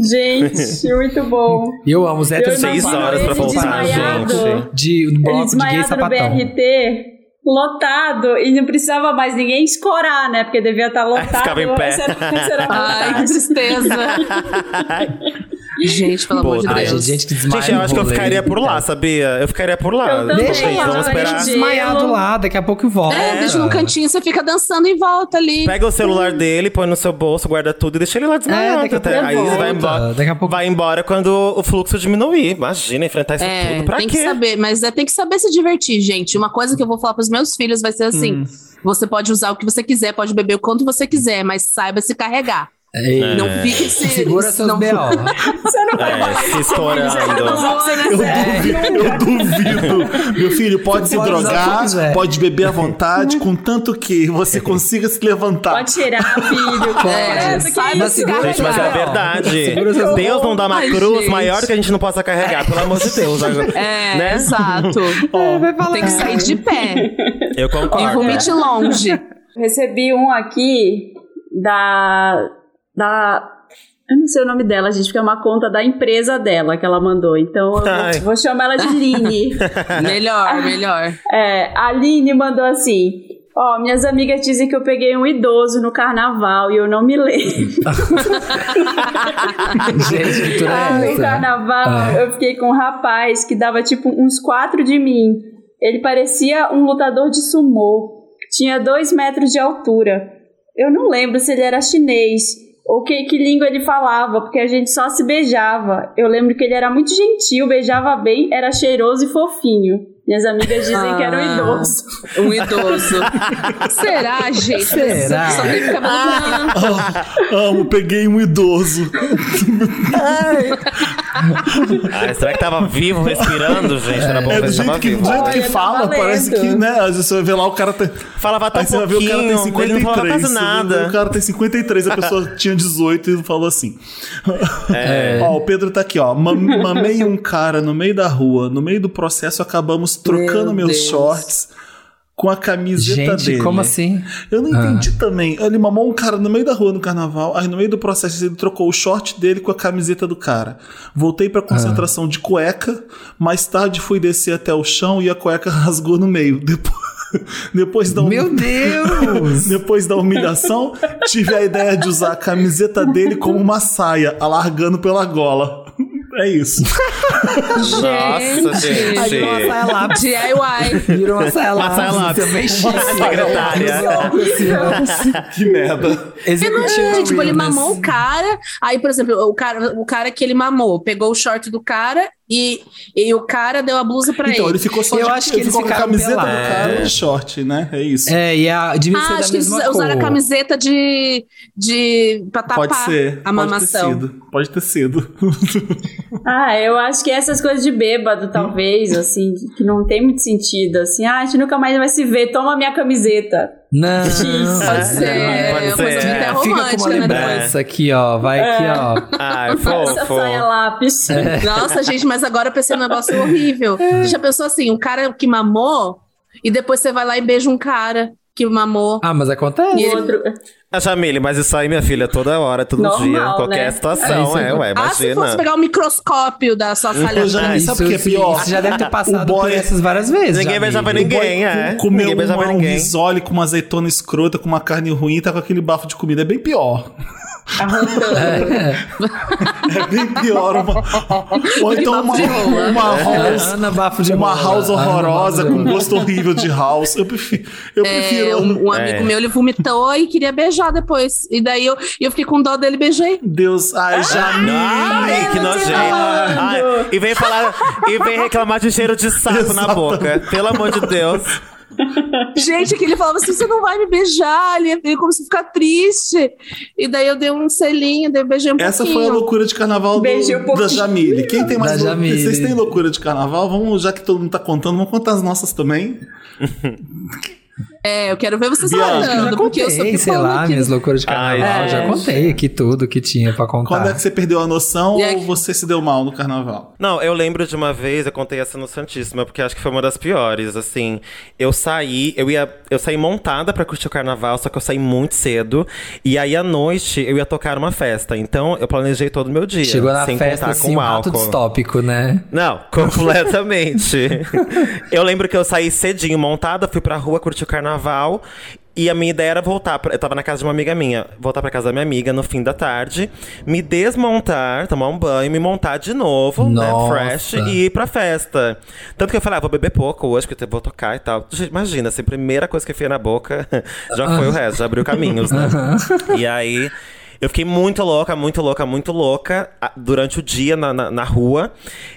Gente, muito bom. Eu amo Eu Seis horas pra voltar, gente. de um Ele bloco de gay sapatão. BRT, lotado, e não precisava mais ninguém escorar, né? Porque devia estar lotado. ficava em pé. Era, era Ai, que tristeza. Gente, pelo amor de Ai, Deus. gente, que desmaia Gente, eu acho que eu ficaria por lá, sabia? Eu ficaria por lá. Eu Deixa Gente, lá, vamos deixa esperar. de- desmaiado lá, daqui a pouco volta. É, deixa no cantinho, você fica dançando em volta ali. Pega o celular dele, põe no seu bolso, guarda tudo e deixa ele lá desmaiado. É, até. Aí você vai volta. embora. Daqui a pouco- Vai embora quando o fluxo diminuir. Imagina, enfrentar isso É, tudo. Pra tem quê? que saber, mas é, tem que saber se divertir, gente. Uma coisa que eu vou falar pros meus filhos vai ser assim: Hum. você pode usar o que você quiser, pode beber o quanto você quiser, mas saiba se carregar. É. Não fique se. Segura seus não, B.O. Você não vai É, estourando. vai ser Eu duvido, eu duvido. Meu filho, pode se pode drogar, pode beber à vontade, contanto que você consiga se levantar. Pode tirar, filho. É, É, isso? se Segura Gente, mas é verdade. Deus não dá uma Ai, cruz gente. maior que a gente não possa carregar, pelo amor de Deus. É, Né? exato. Tem que sair de pé. Eu E concordo. vomite longe. Recebi um aqui da. Da. Eu não sei o nome dela, gente, porque é uma conta da empresa dela que ela mandou. Então eu Ai. vou, vou chamar ela de Line. Melhor, melhor. É, a Aline mandou assim: Ó, minhas amigas dizem que eu peguei um idoso no carnaval e eu não me lembro. Gente, que Ah, no carnaval Ah. eu fiquei com um rapaz que dava tipo uns quatro de mim. Ele parecia um lutador de sumô. Tinha dois metros de altura. Eu não lembro se ele era chinês ou que, que língua ele falava, porque a gente só se beijava. Eu lembro que ele era muito gentil, beijava bem, era cheiroso e fofinho. Minhas amigas dizem que era um Ah. idoso. Um idoso. Será, gente? Será? Só tem cabelo branco. Ah, amo, peguei um idoso. Ai, será que tava vivo, respirando, gente? Era bom É do jeito que, do vivo. jeito que tá fala, parece que, né? Às vezes você vai ver lá, o cara tem. Falava tão Aí você vai ver o cara tem pouquinho, ele não falava 53. quase nada. O cara tem 53, a pessoa tinha 18 e falou assim. É. Ó, o Pedro tá aqui, ó. Ma- Mamei um cara no meio da rua. No meio do processo, acabamos trocando Meu meus Deus. shorts com a camiseta Gente, dele. como assim? Eu não entendi também. Ele mamou um cara no meio da rua no carnaval, aí no meio do processo ele trocou o short dele com a camiseta do cara. Voltei pra concentração de cueca, mais tarde fui descer até o chão e a cueca rasgou no meio. Depois, depois da hum- Meu Deus! depois da humilhação, tive a ideia de usar a camiseta dele como uma saia, alargando pela gola. É isso. Nossa, gente. Aí virou uma saia lápis. DIY. Virou uma saia Uma saia lápis. lápis. Chique. secretária. Que merda. Entendi, tipo, ele mamou o cara, aí, por exemplo, o cara, o cara que ele mamou, pegou o short do cara e, e o cara deu a blusa pra Então, ele ele. ficou só Eu de, acho que ele ficou com a camiseta do pelados. cara e short, né? É isso. É, e a, devia ser Ah, da acho que eles mesma usaram a camiseta de, de pra tapar Pode ser. a mamação. Pode ter sido. Pode ter sido. Ah, eu acho que essas coisas de bêbado, talvez, assim, que não tem muito sentido, assim, ah, a gente nunca mais vai se ver, toma minha camiseta. Não. Pode ser, É, pode uma coisa É, fica com uma né? lembrança aqui, ó. Vai aqui, ó. Ai, Essa fofo. saia lápis. Nossa, gente, mas agora eu pensei num negócio horrível. Você já pensou assim, um cara que mamou e depois você vai lá e beija um cara que mamou. Ah, mas acontece. E outro, A Jamile, mas isso aí, minha filha, toda hora, todo Normal, dia, qualquer né? situação, É, é, ué, Ah, se imagina. fosse pegar o microscópio da sua falha. Atrás. sabe o que é pior? Você já deve ter passado boy- por essas várias vezes. Ninguém já, beijava ninguém. É. com- Comeu Ninguém beijava um ninguém. risole com uma azeitona escrota, com uma carne ruim, tá com aquele bafo de comida. É bem pior. Arrancando. É bem pior. Uma, ou então uma, uma house. Ana Bafo de Uma house horrorosa com gosto horrível de house. Eu prefiro. Eu prefiro. É, um, um amigo É. meu, ele vomitou e queria beijar depois. E daí eu, eu fiquei com dó dele e beijei. Deus, ai, Jamile. Ai, que nojento. Ai, e vem falar, e vem reclamar de cheiro de saco na boca. Pelo amor de Deus. Gente, que ele falava assim: você não vai me beijar. Ele, ele começou a ficar triste. E daí eu dei um selinho, daí eu beijei um Essa pouquinho. foi a loucura de carnaval do, um da. Jamile. Quem tem mais loucura? Vocês têm loucura de carnaval? Vamos, já que todo mundo tá contando, vamos contar as nossas também. É, eu quero ver vocês Bianca, Já falando, porque eu sou sei lá, aqui. minhas loucuras de carnaval. Ai, já gente. contei aqui tudo que tinha pra contar. Quando é que você perdeu a noção E ou aí- você se deu mal no carnaval? Não, eu lembro de uma vez, eu contei essa no Santíssima, porque acho que foi uma das piores, assim. Eu saí, eu ia, eu saí montada pra curtir o carnaval, só que eu saí muito cedo. E aí à noite eu ia tocar uma festa. Então eu planejei todo o meu dia. Chegou na sem festa contar assim, com um álcool. distópico, né? Não, completamente. eu lembro que eu saí cedinho montada, fui pra rua curtir o carnaval. E a minha ideia era voltar. Pra, eu tava na casa de uma amiga minha. Voltar pra casa da minha amiga no fim da tarde. Me desmontar, tomar um banho, me montar de novo, Nossa. né? Fresh, e ir pra festa. Tanto que eu falei, ah, vou beber pouco hoje, que eu vou tocar e tal. Gente, imagina, assim, a primeira coisa que eu fiz na boca já foi o resto, já abriu caminhos, né? E aí. Eu fiquei muito louca, muito louca, muito louca ah, durante o dia na, na, na rua.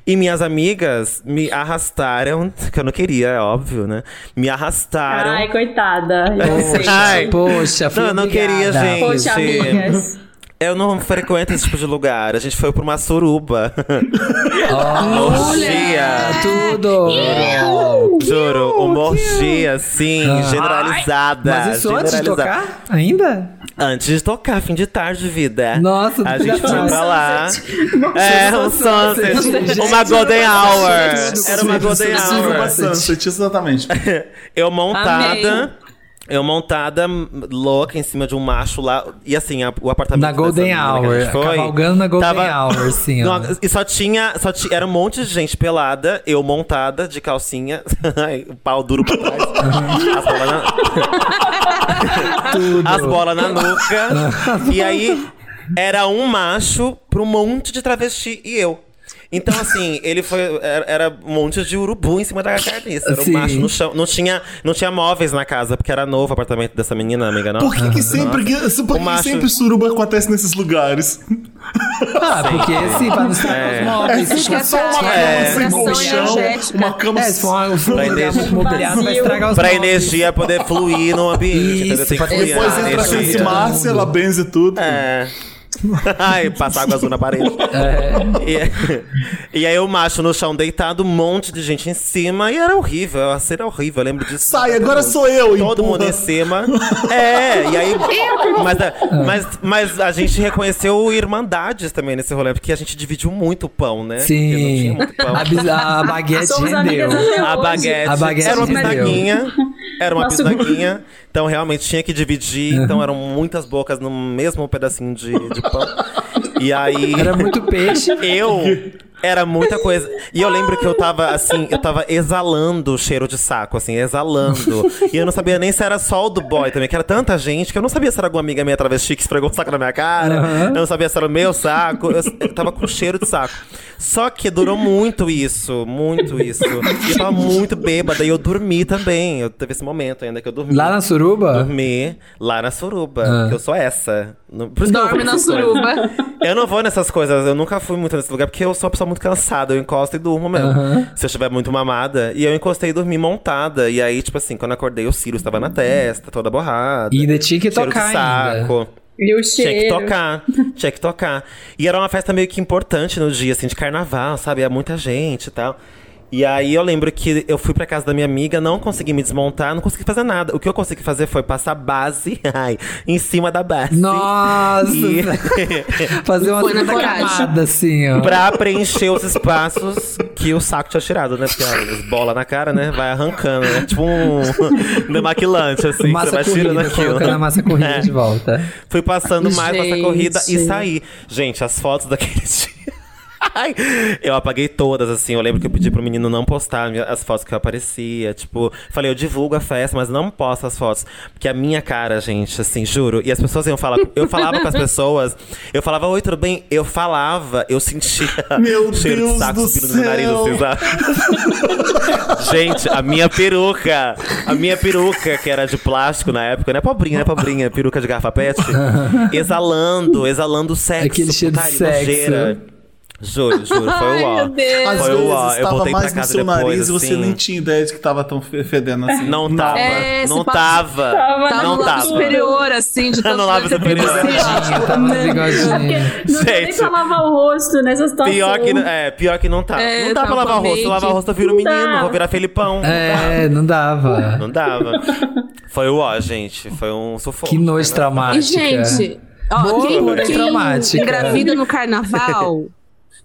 E minhas amigas me arrastaram, que eu não queria, é óbvio, né? Me arrastaram. Ai, coitada. Sei. Ai. Poxa, fui Não, eu não queria, gente. Poxa, amigas. Eu não frequento esse tipo de lugar. A gente foi pra uma suruba. Olha, Orgia. tudo. Juro, uma orgia, assim, generalizada. Mas isso antes de tocar? Ainda? Antes de tocar, fim de tarde, vida. Nossa, A gente foi pra lá. É, um sunset. Uma golden hour. Era uma golden hour. Sunset, exatamente. Eu montada. Amei. Eu montada, louca, em cima de um macho lá. E assim, a- o apartamento Na Golden menina Hour. gente foi, Cavalgando na Golden tava- Hour, ó. Não, E só tinha, só ti- Era um monte de gente pelada, eu montada, de calcinha, o pau duro pra trás. as bolas na... As bolas na nuca. e aí, era um macho pra um monte de travesti e eu. Então, assim, ele foi. Era, era um monte de urubu em cima da carniça. Era um Sim. macho no chão. Não tinha, não tinha móveis na casa, porque era novo o apartamento dessa menina, amiga, não? Por que, que sempre, que, por que macho- que sempre suruba acontece nesses lugares? Ah, porque assim, pra não estragar É. os móveis. É, se for só uma cama É. sem colchão, uma cama É, se for um- um Pra energia- muito mobiliado, vai Vazio. estragar os Pra móveis. energia poder fluir no ambiente. Isso, entendeu? Tem que fluir Depois entra a Márcia, ela benze tudo. É. Ai, passar água azul na parede. E, e aí o macho no chão deitado, um monte de gente em cima, e era horrível, a cena horrível, eu lembro disso. Sai, agora sou eu, Todo empurra. mundo em cima. É, e aí. Mas, a- mas, mas a gente reconheceu irmandades também nesse rolê, porque a gente dividiu muito o pão, né? Porque não tinha Sim. muito pão. A, a baguete Somos rendeu. A baguete, A baguete era uma bisnaguinha. Era uma Nossa, bisnaguinha. Então realmente tinha que dividir. Então eram muitas bocas no mesmo pedacinho de, de pão. E aí. Era muito peixe. Eu. Era muita coisa. E eu lembro que eu tava, assim, eu tava exalando o cheiro de saco, assim, exalando. E eu não sabia nem se era só o do boy também, que era tanta gente que eu não sabia se era alguma amiga minha travesti que esfregou o saco na minha cara. Eu não sabia se era o meu saco. Eu, eu tava com cheiro de saco. Só que durou muito isso, muito isso. E eu tava muito bêbada e eu dormi também. Eu teve esse momento ainda que eu dormi. Lá na suruba? Dormi lá na suruba, Ah. que eu sou essa. Por isso que eu não Dorme na coisas. suruba. Eu não vou nessas coisas, eu nunca fui muito nesse lugar, porque eu sou uma pessoa muito cansada, eu encosto e durmo mesmo. Se eu estiver muito mamada. E eu encostei e dormi montada. E aí, tipo assim, quando eu acordei, o Sirius estava na testa, toda borrada. E ainda tinha que tocar de ainda. saco. E o Tinha que tocar, tinha que tocar. E era uma festa meio que importante no dia, assim, de carnaval, sabe? Ia muita gente e tal. E aí eu lembro que eu fui pra casa da minha amiga, não consegui me desmontar, não consegui fazer nada. O que eu consegui fazer foi passar base, ai, em cima da base. Nossa! E- Fazer uma segunda camada, assim, ó. pra preencher os espaços que o saco tinha tirado, né? Porque as bolas na cara, né? Vai arrancando, né? Tipo um demaquilante, assim. que você Massa vai tirando corrida, aquilo. colocando a massa corrida É. de volta. Fui passando mais massa Gente. corrida e saí. Gente, as fotos daquele dia. Eu apaguei todas, assim. Eu lembro que eu pedi pro menino não postar as fotos que eu aparecia. Tipo, falei, eu divulgo a festa, mas não posto as fotos. Porque a minha cara, gente, assim, juro. E as pessoas iam falar. Eu falava com as pessoas. Eu falava, oi, tudo bem? Eu falava, eu sentia Meu cheiro Deus de saco do subindo no meu nariz, céu. assim, sabe? Gente, a minha peruca. A minha peruca, que era de plástico na época, não é pobrinha, não é pobrinha, peruca de garrafa pet. exalando, exalando sexo. Aquele cheiro de sexo. nojeira. Juro, juro, foi o ó. meu Deus. Às Foi vezes o ó. Eu estava voltei pra mais no casa seu depois, nariz e você assim. nem tinha ideia de que tava tão fe- fedendo assim. Não tava, É, não tava, Tava Tá não no tava. superior, assim, de tanto No lábio que você superior. no. Não deu nem pra lavar o rosto nessa situação. Pior que, é, pior que não tá. É, não dá pra tava lavar o rosto. Lavar o rosto, eu viro Não menino, dá. vou virar Felipão. É, não dava. Não dava. Foi o ó, gente. Foi um sufoco. Que nojo E, traumática. gente, ó, Boa, quem, quem traumática. engravida no carnaval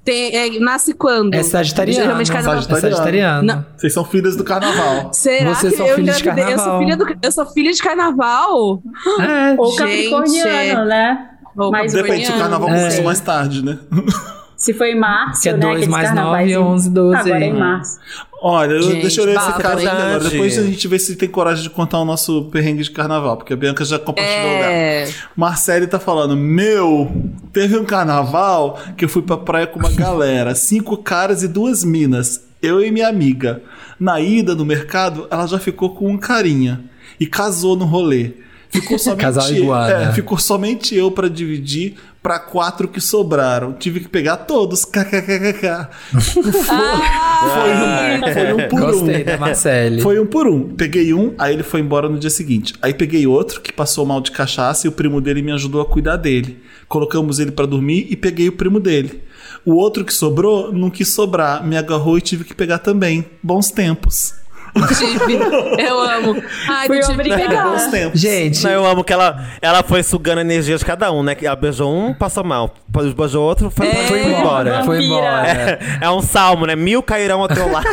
tem, é, nasce quando? É sagitariano. Geralmente carnaval. É sagitariano. Não. Vocês são filhas do carnaval. Será Vocês que são eu filhos de engravidei? Eu sou, carnaval. filha do, eu sou filha de carnaval? É. Ou Gente. capricorniano, né? Ou Mas Depende, se o carnaval É. começou mais tarde, né? Se foi em março, Que é né? dois aqueles mais carnavais nove, em- 11, 12 Agora é em março. Olha, Gente, deixa eu ler esse caso agora. Depois a gente vê se tem coragem de contar o nosso perrengue de carnaval, porque a Bianca já compartilhou dela. É. Marcele tá falando: Meu, teve um carnaval que eu fui pra praia com uma galera, cinco caras e duas minas, eu e minha amiga. Na ida no mercado, ela já ficou com um carinha e casou no rolê. Ficou somente, Casal iguana. é, ficou somente eu pra dividir pra quatro que sobraram. Tive que pegar todos. KKKKK. Foi um, foi um por Gostei um. da Marcele. Foi um por um. Peguei um, aí ele foi embora no dia seguinte. Aí peguei outro que passou mal de cachaça e o primo dele me ajudou a cuidar dele. Colocamos ele pra dormir e peguei o primo dele. O outro que sobrou não quis sobrar, me agarrou e tive que pegar também. Bons tempos. Tive. Eu amo. Ai, Fui não tive obrigada. tempos. Gente, Não, eu amo que ela, ela foi sugando a energia de cada um, né? Que Ela beijou um, passou mal. Beijou outro, foi, É. foi embora. foi embora. É, é um salmo, né? Mil cairão ao teu lado.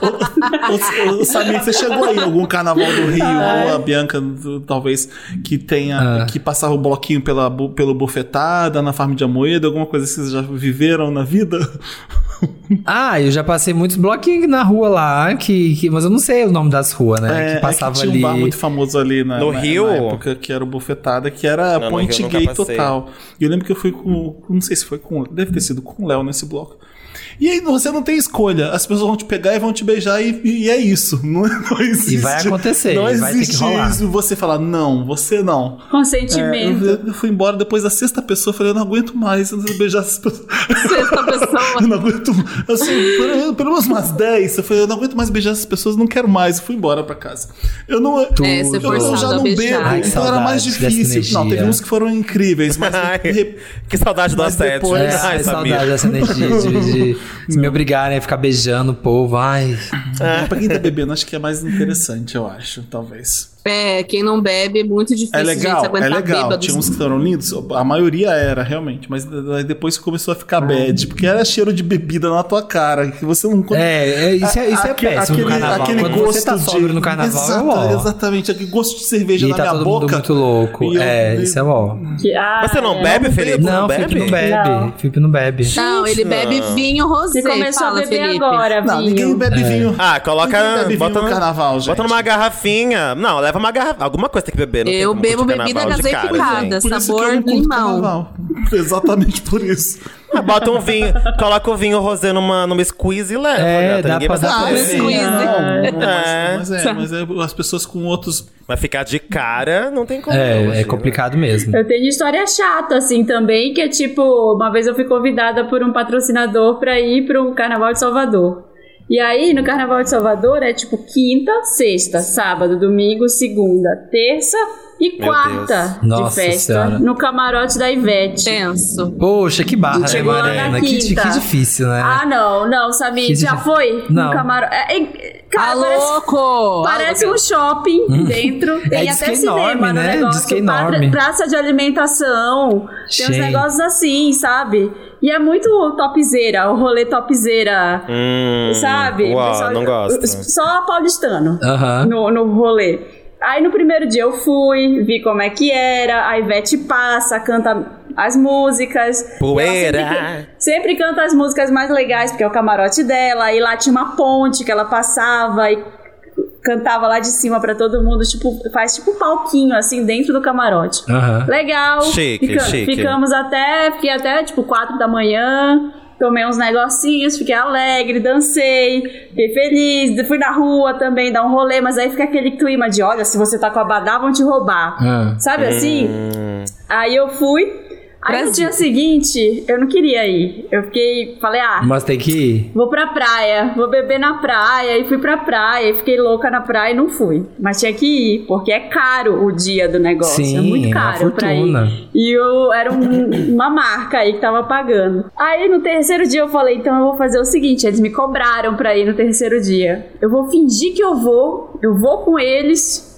Ô, ô, Samir, você chegou aí em algum carnaval do Rio, ou a Bianca, do- talvez, que tenha, Ah. que passava o bloquinho pela, pelo bufetada, na farm de Amoedo, alguma coisa que vocês já viveram na vida? Ah, eu já passei muitos bloquinhos na rua lá, que, que- mas eu não sei o nome das ruas, né? É, que passava é que tinha ali. um bar muito famoso ali na, No na- Rio? na época, que era o Bufetada, que era Não, point gay total. E eu lembro que eu fui com. Não sei se foi com. Deve ter sido com o Léo nesse bloco. E aí você não tem escolha. As pessoas vão te pegar e vão te beijar e, e é isso. Não, não existe. E vai acontecer, Não vai ter que existe rolar. isso. Você falar, não, você não. É, Consentimento. eu, eu fui embora depois da sexta pessoa. Eu falei, eu não aguento mais eu não beijar essas pessoas. Sexta pessoa. Eu não aguento. Assim, pelo, pelo menos umas 10. Eu falei, eu não aguento mais beijar essas pessoas, não quero mais. Eu fui embora pra casa. Eu não. É, eu, eu já não beijar. bebo, Ai, então era mais difícil. Não, teve uns que foram incríveis, mas. Ai, que saudade do assédio. depois- É, Ai, saudade dessa energia de, de me obrigarem a ficar beijando o povo. Ai, Pra quem tá bebendo, acho que é mais interessante, eu acho, talvez. É, quem não bebe é muito difícil, É gente, se legal, é aguentar legal. bêbado. Tinha uns que eram lindos, a maioria era, realmente, mas depois começou a ficar bad, porque era cheiro de bebida na tua cara, que você não é, é, isso é, isso é Aque- péssimo no carnaval. Quando você tá sóbrio no carnaval, Exato, é. Exatamente, aquele gosto de cerveja E na tá minha todo boca. mundo muito louco. E eu- é, e- isso é ó. Que- ah, Mas você não é. bebe, Felipe? Não, Felipe não bebe. Não. Felipe não bebe. Não, ele bebe Não. vinho rosé. Você começou Fala, a beber Felipe. agora, Não, vinho. ninguém bebe É. vinho. Ah, coloca. Bota, no no- carnaval, gente. bota numa garrafinha. Não, leva uma garrafa. Alguma coisa tem que beber. Não Eu bebo bebida gaseificada. isso sabor limão. Exatamente por isso. Ah, Bota um vinho, coloca o vinho rosé numa, numa squeeze e leva. É, gata. dá Ninguém pra vai dar saber. pra squeeze. Não, É. mas, é, mas é as pessoas com outros. Mas ficar de cara não tem como. não, É, é complicado mesmo. Eu tenho história chata, assim, também, que é tipo, uma vez eu fui convidada por um patrocinador pra ir para um carnaval de Salvador. E aí, no carnaval de Salvador, é tipo quinta, sexta, sábado, domingo, segunda, terça e Meu quarta Deus. Nossa de festa Senhora. no camarote daIvete. Tenso. Poxa, que barra, né, Mariana? Que, que difícil, né? Ah, não, não, Samir, Que já foi? Não. No camarote. É, é, cara, Tá parece, louco! Parece um shopping dentro. Tem É, diz que até é cinema enorme, no né? negócio. Diz que é pra- enorme. Praça de alimentação. Tem uns negócios assim, sabe? E é muito topzeira, o rolê topzeira, Hum, sabe? Uau, Pessoal- não gosto. Só paulistano Aham. no, no rolê. Aí no primeiro dia eu fui, vi como é que era, a Ivete passa, canta as músicas. Poeira. Sempre, sempre canta as músicas mais legais, porque é o camarote dela. E lá tinha uma ponte que ela passava e cantava lá de cima pra todo mundo, tipo, faz tipo um palquinho assim dentro do camarote. Aham. Legal. Chique, Fica- chique. Ficamos até, fiquei até tipo 4 da manhã. Tomei uns negocinhos, fiquei alegre, dancei, fiquei feliz. Fui na rua também dar um rolê, mas aí fica aquele clima de: olha, se você tá com a badá, vão te roubar. Ah. Sabe assim? Hum. Aí eu fui. Aí no dia seguinte, eu não queria ir. Eu fiquei, falei, ah, Mas tem que ir. Vou pra praia, vou beber na praia. E fui pra praia, e fiquei louca na praia e não fui. Mas tinha que ir, porque é caro o dia do negócio. Sim, é muito é uma caro pra ir. E eu era um- uma marca aí que tava pagando. Aí no terceiro dia eu falei, então eu vou fazer o seguinte: eles me cobraram pra ir no terceiro dia. Eu vou fingir que eu vou, eu vou com eles.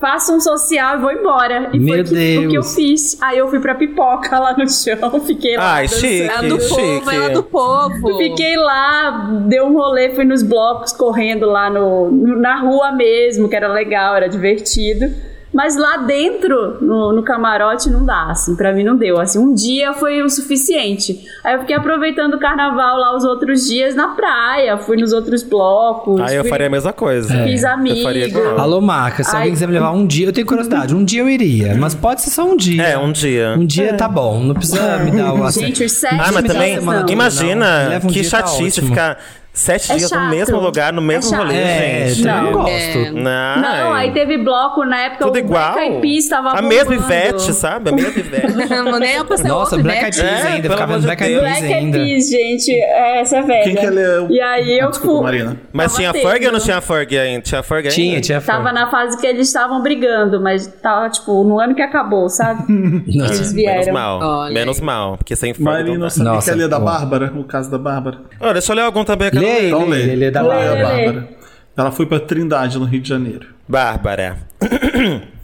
Faço um social e vou embora. E Meu foi que- o que eu Deus. fiz. Aí eu fui pra pipoca lá no chão, fiquei lá. Ai, dançando. chique. É do povo, chique. é do povo. Fiquei lá, dei um rolê, fui nos blocos correndo lá no, no- na rua mesmo, que era legal, era divertido. Mas lá dentro, no, no camarote, não dá, assim, pra mim não deu. Assim, um dia foi o suficiente. Aí eu fiquei aproveitando o carnaval lá os outros dias na praia, fui nos outros blocos. Aí eu fui- faria a mesma coisa. Fiz Eu amigo. faria. Alô, marca, se Ai. alguém quiser me levar um dia, eu tenho curiosidade. Um dia eu iria, mas pode ser só um dia. É, um dia. Um dia tá bom, não precisa me dar o Gente, os sete Ah, mas também, não. imagina não. Leva um que dia, tá chatice ótimo. ficar sete É dias no chato. mesmo lugar, no mesmo É rolê, É, gente. não Não. gosto. É. Não, Não, aí teve bloco na época, tudo o igual. Black Eyed Peas tava A mesma. Ivete, sabe? A mesma Ivete. Não, nem Nossa, Black? Eyed Peas É, ainda, pelo ficava no de Black Eyed. Peas Black Eyed ainda. Peas, gente, é, essa é velha. Quem que ela é? o- E aí eu Ah, desculpa, fui. Marina. Mas Tava tinha tendo. Ferg ou não tinha Ferg ainda? Tinha Ferg ainda? Tinha, tinha Tava fã. na fase que eles estavam brigando, mas tava, tipo, no ano que acabou, sabe? Eles Menos vieram. mal. Olha Menos mal. Porque sem Ferg Marina, não Nossa, que ela é da. Bárbara? O caso da Bárbara. Olha, deixa eu ler algum também. Lê, leio. Então lê, lê. lê da. Bárbara. Bárbara. Ela foi pra Trindade, no Rio de Janeiro. Bárbara.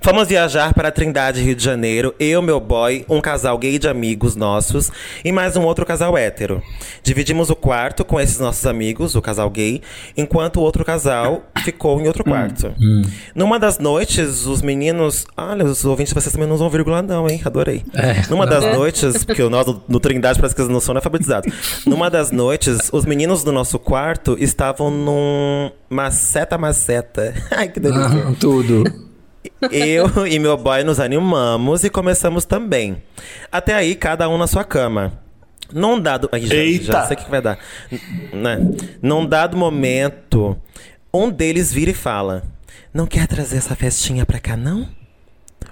Fomos viajar para a Trindade, Rio de Janeiro, eu, meu boy, um casal gay de amigos nossos e mais um outro casal hétero. Dividimos o quarto com esses nossos amigos, o casal gay, enquanto o outro casal ficou em outro quarto. Numa das noites, os meninos. Olha, os ouvintes vocês também não usam vírgula, não, hein? Adorei. É, Numa não. das noites, porque o nós do Trindade parece que eles não são alfabetizados. Numa das noites, os meninos do nosso quarto estavam num maceta-maceta. Ai, que delícia. Ah, tudo. Eu e meu boy nos animamos e começamos também. Até aí, cada um na sua cama. Num dado. Ai, já, Eita! já sei o que vai dar. Né? Num dado momento, um deles vira e fala: Não quer trazer essa festinha pra cá, não?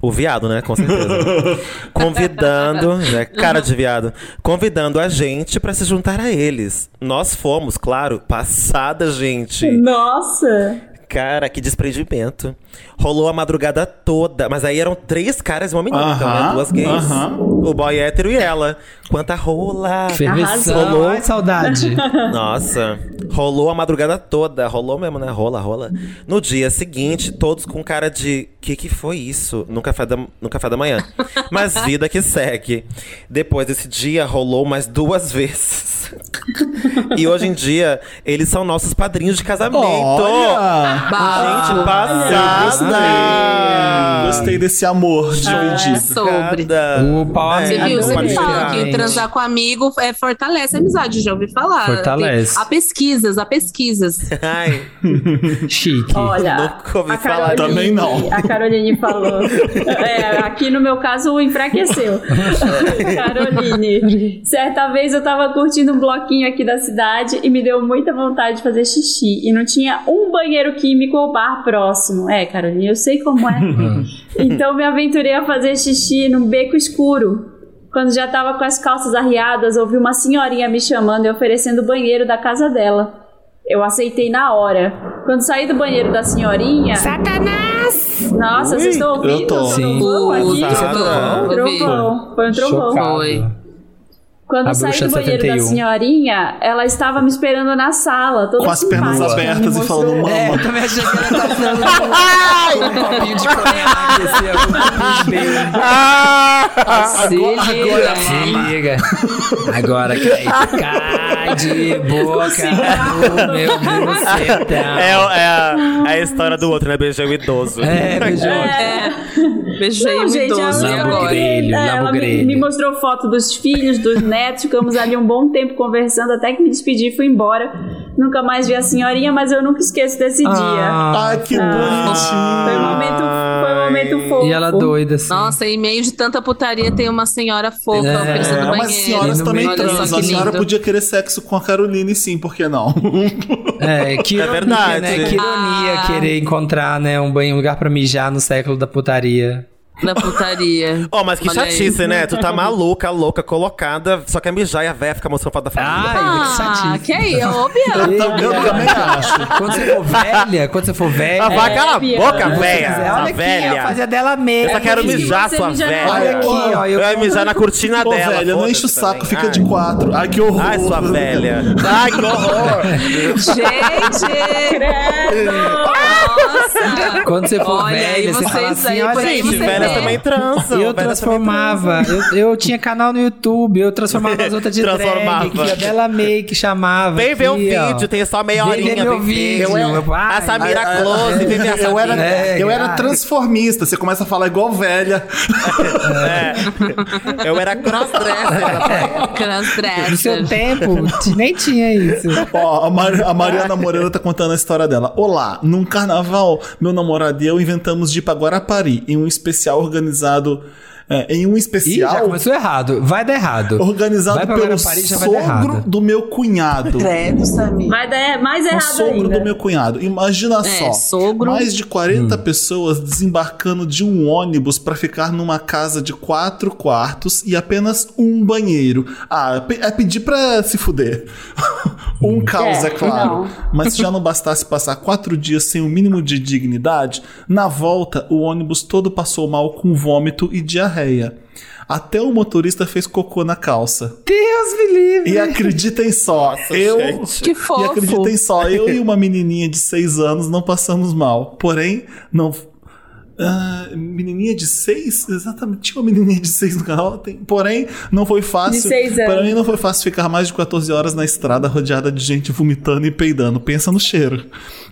O viado, né? Com certeza. Convidando, né? Cara de viado. Convidando a gente pra se juntar a eles. Nós fomos, claro, passada, gente. Nossa! Cara, que desprendimento. Rolou a madrugada toda. Mas aí eram três caras e uma menina, então, né? Duas gays. aham. O boy hétero e ela. Quanta rola. Ferveção. Rolou. Ai, saudade. Nossa. Rolou a madrugada toda. Rolou mesmo, né? Rola, rola. No dia seguinte, todos com cara de... Que que foi isso? No café da, no café da manhã. Mas vida que segue. Depois desse dia, rolou mais duas vezes. e hoje em dia, eles são nossos padrinhos de casamento. Olha! Gente, Eu passada! gostei. Desse amor dividido. Sobre. Cada- O pau É, Você viu? Você me fala que transar com amigo é, fortalece a amizade, já ouvi falar. Fortalece. Tem- há pesquisas, há pesquisas. Ai, Chique. Olha, Nunca ouvi a falar Caroline, Também não. A Caroline falou. É, aqui no meu caso enfraqueceu. Caroline, certa vez eu tava curtindo um bloquinho aqui da cidade e me deu muita vontade de fazer xixi. E não tinha um banheiro químico ou bar próximo. É, Caroline, eu sei como é. Então me aventurei a fazer xixi num beco escuro. Quando já tava com as calças arriadas, ouvi uma senhorinha me chamando e oferecendo o banheiro da casa dela. Eu aceitei na hora. Quando saí do banheiro da senhorinha. Satanás! Nossa, vocês estão ouvindo? Eu tô. Sim. trovão aqui? Um trovão. Foi um trovão. Chocado. Foi. Quando A eu saí do banheiro 71. da senhorinha, ela estava me esperando na sala, toda Com as pernas abertas me e falando, mostrou- mama. É, eu também achei que ela tá falando um copinho de conhaque, assim, um copinho de beijo. Se liga. Se liga. Agora cai, cai de boca no meu bucetão. É, o- é a, é a história do outro, né? Beijão idoso. É, beijou. É. Beijei Não, gente, idoso. ela, E Lambo agora? grelho, É, ela me, me mostrou foto dos filhos, dos netos, ficamos ali um bom tempo conversando, até que me despedi e fui embora. Nunca mais vi a senhorinha, mas eu nunca esqueço desse dia. Ah, Ai, que Foi um bonitinho. momento, foi um momento fofo. e ela doida, assim. Nossa, em meio de tanta putaria tem uma senhora fofa É, oferecendo É, banheiro. mas senhoras E também transam. A senhora podia querer sexo com a Caroline, sim, por que não? É, que ironia, verdade. né? Que ironia Ah. querer encontrar, né, um banho, um lugar pra mijar no século da putaria. Da putaria. Oh, mas que Olha aí. chatice, né? Tu tá maluca, louca, colocada, só quer mijar e a véia fica mostrando foto da família. Ai, que Ah, chatice. que aí, ô Biel. Eu também acho. Quando você for velha, quando você for velha. Ah, vai, cala a boca, véia. quiser, aqui, velha. ó, fazia dela mesmo. Eu só quero que mijar, sua mija na velha. Olha aqui, ó. Eu Eu... ia mijar na cortina Pô, dela. velho, não enche o saco, também. fica Ai. de quatro. Ai, que horror. Ai, sua velha. Ai, que horror. Gente! Nossa! Quando você for Olha aí, velha, você fala assim, aí, olha aí, vê. também transam. Eu transformava, eu, eu tinha canal no YouTube, eu transformava as outras de Transformava. drag, que a Bela Make chamava. Vem ver o vídeo, tem só meia Vem horinha. ver meu vem ver. vídeo. Eu- meu. A Samira Close, vem ver a Eu era. É, eu era transformista. Você começa a falar igual velha. É. Eu era crossdresser. No seu tempo, nem tinha isso. Ó, a, Mar- a Mariana Moreira tá contando a história dela. Olá, num carnaval, meu namorado e eu inventamos de ir pra Guarapari em um especial organizado. é, em um Ih, já especial começou errado. Vai dar errado. organizado Vai pelo dar sogro do meu cunhado. Credo, Samir. Vai dar mais O errado sogro ainda. do meu cunhado. Imagina só. sogro. Mais de 40 pessoas desembarcando de um ônibus pra ficar numa casa de quatro quartos e apenas um banheiro. Ah, pe- é pedir pra se fuder. Um caos, é, É, claro. não. Mas se já não bastasse passar quatro dias sem o mínimo de dignidade, na volta o ônibus todo passou mal com vômito e diarreia. Até o motorista fez cocô na calça. Deus me livre! E acreditem só, eu. gente. Que E fofo. acreditem só, eu e uma menininha de seis anos não passamos mal. Porém, não. Ah, menininha de seis? Exatamente, tinha uma menininha de seis no canal. Tem, porém, não foi fácil. Para mim, não foi fácil ficar mais de 14 horas na estrada rodeada de gente vomitando e peidando. Pensa no cheiro.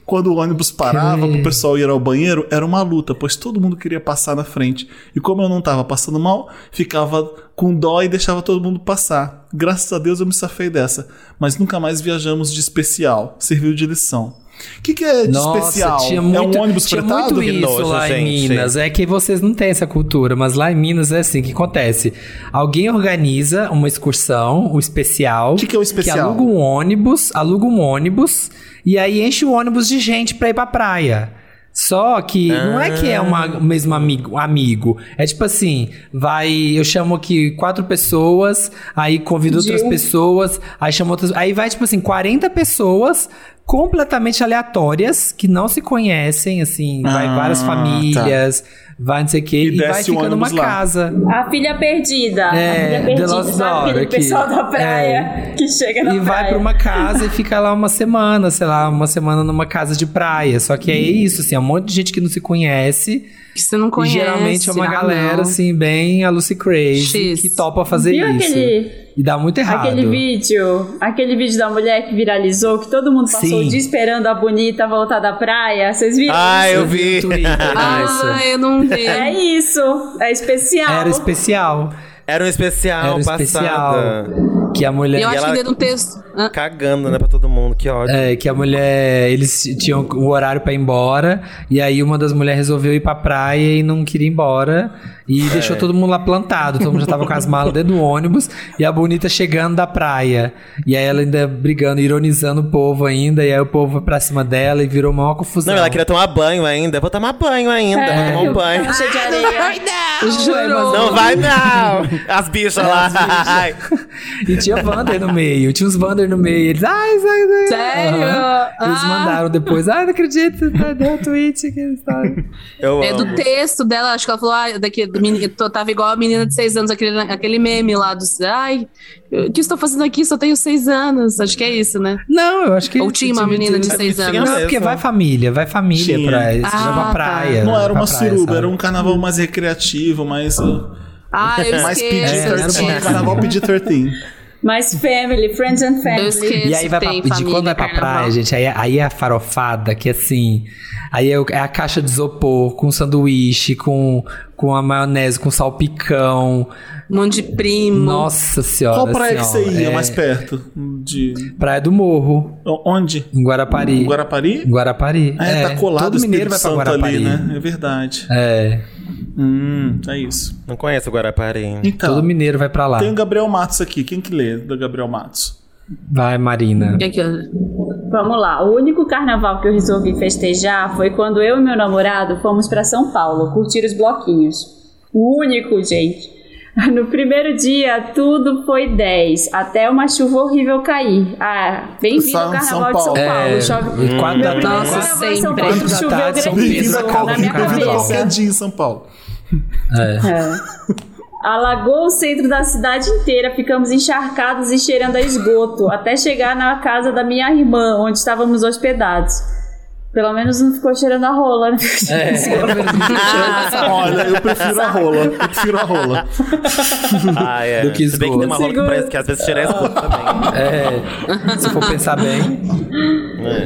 Quando o ônibus parava pro pessoal ir ao banheiro, era uma luta, pois todo mundo queria passar na frente. E como eu não tava passando mal, ficava com dó e deixava todo mundo passar. Graças a Deus eu me safei dessa. Mas nunca mais viajamos de especial. Serviu de lição. O que, que é de Nossa, especial? tinha é muito, um ônibus tinha fretado? muito Que isso nojo, lá em gente. Minas. É que vocês não têm essa cultura, mas lá em Minas é assim, o que acontece? Alguém organiza uma excursão, o especial. O que que é o especial? Que aluga um ônibus, aluga um ônibus, e aí enche o ônibus de gente pra ir pra praia. Só que não é que é uma, o mesmo amigo, amigo. É tipo assim, vai, eu chamo aqui quatro pessoas, aí convido outras um- pessoas, aí chamo outras, aí vai tipo assim, 40 pessoas completamente aleatórias que não se conhecem, assim, vai Ah, várias famílias, vai não sei o quê, E e, vai desce o ficar numa lá. casa. A filha perdida. É, a filha perdida. Sabe aquele pessoal da praia que chega na E vai praia. pra uma casa e fica lá uma semana, sei lá, uma semana numa casa de praia. Só que é isso, assim, é um monte de gente que não se conhece. Que você não conhece. e geralmente é uma ah, galera, não. assim, bem a Lucy Crazy, X. que topa fazer Viu isso. aquele, E dá muito errado. aquele vídeo? Aquele vídeo da mulher que viralizou, que todo mundo passou Sim. o dia esperando a bonita voltar da praia. Vocês viram? Ah, isso? eu vi. Ah, eu não vi. É isso. É especial. Era especial. Era um especial Era um passada. especial. Que a mulher. Eu acho ela- que dentro do texto. Ah, Cagando, né, pra todo mundo. Que ódio. É, que a mulher. Eles tinham o horário pra ir embora. E aí uma das mulheres resolveu ir pra praia e não queria ir embora. E É. deixou todo mundo lá plantado. Todo mundo já tava com as malas dentro do ônibus. E a bonita chegando da praia. E aí ela ainda brigando, ironizando o povo ainda. E aí o povo foi pra cima dela e virou uma confusão. Não, ela queria tomar banho ainda. Vou tomar banho ainda. É, vou tomar um banho. cheia de areia. Jurou. Não vai, não! As bichas lá. Ai. E tinha Wander no meio. Tinha uns Wander no meio. Eles, ai, sai, sai. Sério? Aham. Eles Ah. mandaram depois. Ai, não acredito. Deu tweet aqui. sabe? Eu É do amo. texto dela, acho que ela falou, ah, daqui, do meni- tô- tava igual a menina de seis anos, aquele, aquele meme lá dos. Ai, o que estou fazendo aqui? Só tenho seis anos. Acho que é isso, né? Não, eu acho que. Ou tinha uma menina de seis anos. Não, mesmo. porque vai família, vai família Tinha. pra isso. Ah, vai pra tá. praia. Não era uma praia, suruba, sabe? era um carnaval mais recreativo, mais. Ah, eu mais esqueço. É, era PG-13. bom. carnaval PG-13. Mas family, friends and family. E aí vai pra, de família, quando vai pra carnaval. praia, gente, aí, aí é a farofada, que assim. Aí é, é a caixa de isopor com sanduíche, com, com a maionese, com salpicão. Um monte de primo. Nossa senhora. Qual praia que assim, você ia é mais perto? De. Praia do Morro, Onde? em Guarapari. Em Guarapari? Guarapari. Ah, é, tá colado Todo o mineiro vai pra Santo Guarapari. ali, né? É verdade. É, Hum, é isso. Não conheço o Guarapari. Então, todo mineiro vai pra lá. tem o Gabriel Matos aqui. Quem que lê do Gabriel Matos? Vai, Marina. Aqui. Vamos lá. O único carnaval que eu resolvi festejar foi quando eu e meu namorado fomos pra São Paulo curtir os bloquinhos. O único, gente. No primeiro dia, tudo foi 10, até uma chuva horrível cair. Ah, bem-vindo ao Carnaval São de São Paulo. Paulo. É, Chove... e quatro da Meu tarde. primeiro Nossa, carnaval em São sempre. Paulo, Quatro da choveu granizo na minha bem-vindo a cabeça. qualquer dia em São Paulo. É. É. Alagou o centro da cidade inteira, ficamos encharcados e cheirando a esgoto, até chegar na casa da minha irmã, onde estávamos hospedados. Pelo menos não ficou cheirando a rola, né? É, Olha, eu prefiro a rola. Eu prefiro a rola. Ah, é. Do que Se bem que tem uma rola que esgoto. parece que às vezes tira esgoto também. é, se for pensar bem.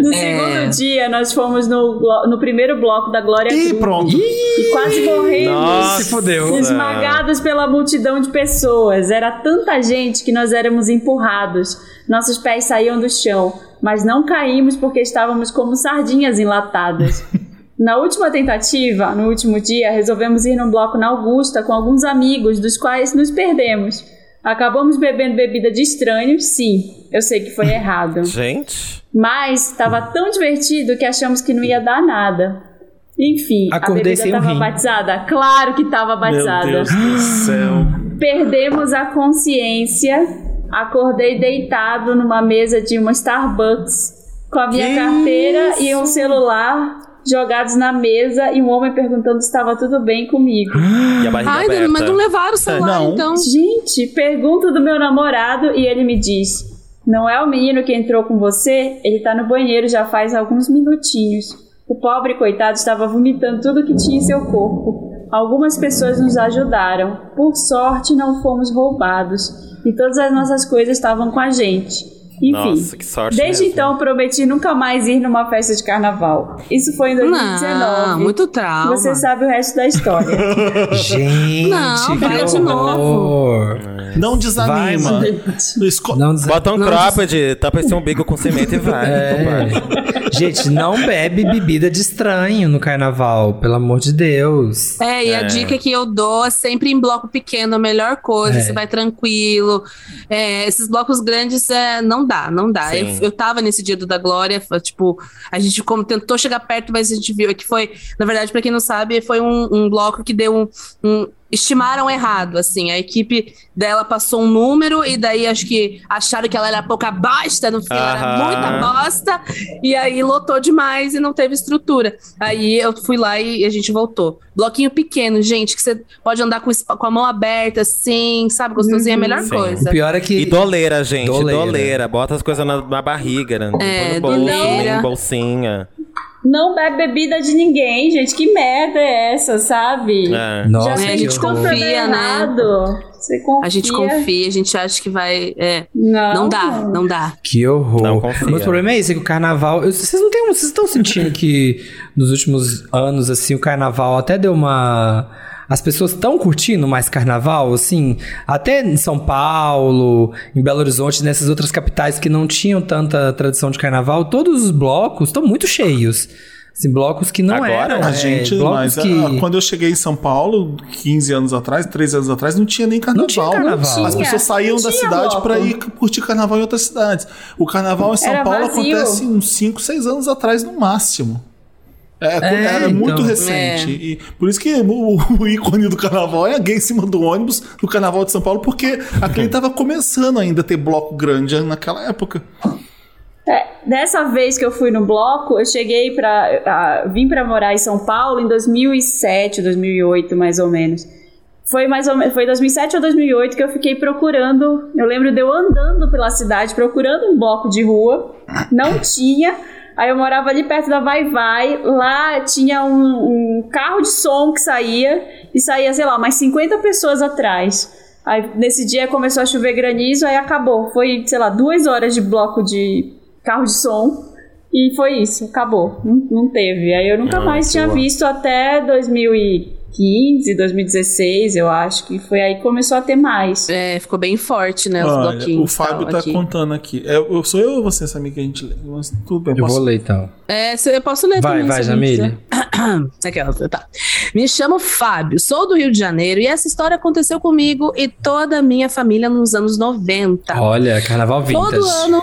No É. segundo dia, nós fomos no, no primeiro bloco da Glória E Groove pronto. e quase morremos. Nossa. Se fudeu. Esmagados pela multidão de pessoas. Era tanta gente que nós éramos empurrados. Nossos pés saíam do chão, mas não caímos porque estávamos como sardinhas enlatadas. Na última tentativa, no último dia, resolvemos ir num bloco na Augusta com alguns amigos, dos quais nos perdemos. Acabamos bebendo bebida de estranhos, sim, eu sei que foi errado. Gente. Mas estava tão divertido que achamos que não ia dar nada. Enfim, Acordei a bebida estava batizada? Claro que estava Meu batizada. Deus do céu. Perdemos a consciência acordei deitado numa mesa de uma Starbucks com a minha Que carteira isso? e um celular jogados na mesa e um homem perguntando se estava tudo bem comigo. E a barriga Ai, aberta. mas não levaram o celular, Não. então. Gente, pergunta do meu namorado e ele me diz: Não é o menino que entrou com você? Ele tá no banheiro já faz alguns minutinhos. O pobre coitado estava vomitando tudo que tinha em seu corpo. Algumas pessoas nos ajudaram. Por sorte, não fomos roubados. E todas as nossas coisas estavam com a gente. Enfim. Nossa, que sorte Desde mesmo. então, prometi nunca mais ir numa festa de carnaval. Isso foi em 2019. Não, muito trauma. Você sabe o resto da história. Gente, Não, vai de horror. Não Vai, desanima. mano. Esco- Não des- Bota um Não, cropped, tapa esse umbigo com cimento e vai. É. Gente, não bebe bebida de estranho no carnaval, pelo amor de Deus. É, e a É. dica que eu dou é sempre em bloco pequeno, a melhor coisa, É. você vai tranquilo. É, esses blocos grandes é, não dá, não dá. Eu, eu tava nesse dia do da Glória, tipo, a gente como tentou chegar perto, mas a gente viu que foi, na verdade, pra quem não sabe, foi um, um bloco que deu um, um- Estimaram errado, assim. A equipe dela passou um número e daí acho que acharam que ela era pouca bosta, no fim ela era muita bosta, e aí lotou demais e não teve estrutura. Aí eu fui lá e a gente voltou. Bloquinho pequeno, gente, que você pode andar com, com a mão aberta, assim, sabe? Gostosinho é a melhor Sim. coisa. O pior é que. E doleira, gente. Doleira. Doleira. Bota as coisas na, na barriga, né? É, Põe no bolso, doleira. em bolsinha. Não bebe bebida de ninguém, gente. Que merda é essa, sabe? É. Nossa, É, a fez gente confia, né? errado. Você confia. A gente confia, a gente acha que vai. É, Não, não dá, não dá. Que horror. Não confia. Mas o problema é esse, é que o carnaval. eu- Vocês não têm, vocês estão sentindo que nos últimos anos, assim, o carnaval até deu uma. As pessoas estão curtindo mais carnaval, assim, até em São Paulo, em Belo Horizonte, nessas outras capitais que não tinham tanta tradição de carnaval, todos os blocos estão muito cheios. Assim, blocos que não Agora? eram. A é, gente, blocos mas que... ah, quando eu cheguei em São Paulo, 15 anos atrás, 13 anos atrás, não tinha nem carnaval. Não tinha carnaval. As Não pessoas saíam da cidade para ir curtir carnaval em outras cidades. O carnaval em São Era Paulo vazio. acontece uns 5, 6 anos atrás no máximo. É, É, era muito então. recente. É. E por isso que o, o ícone do carnaval é alguém em cima do ônibus do carnaval de São Paulo, porque aquele estava começando ainda a ter bloco grande naquela época. É, dessa vez que eu fui no bloco, eu cheguei pra. ah, vim pra morar em São Paulo em 2007, 2008, mais ou menos. Foi mais ou menos, foi 2007 ou 2008 que eu fiquei procurando. Eu lembro de eu andando pela cidade procurando um bloco de rua. Não tinha. Aí eu morava ali perto da Vai Vai. Lá tinha um, um carro de som que saía e saía, sei lá, mais 50 pessoas atrás. Aí nesse dia começou a chover granizo, aí acabou. Foi, sei lá, duas horas de bloco de carro de som. E foi isso, acabou. Não, não teve. Aí eu nunca Ah, mais que tinha boa. visto até 2015, 2016, eu acho que foi aí que começou a ter mais. É, ficou bem forte, né? Os Olha, bloquinhos. o Fábio tal, tá aqui. contando aqui. É, eu- sou eu ou você, Samir, que a gente lê? Mas tudo bem, Eu posso vou ler então. É, eu posso ler Vai, também. vai, alguém Jamile. ó, tá. Me chamo Fábio, sou do Rio de Janeiro e essa história aconteceu comigo e toda a minha família nos anos 90. Olha, carnaval vintage. Todo ano,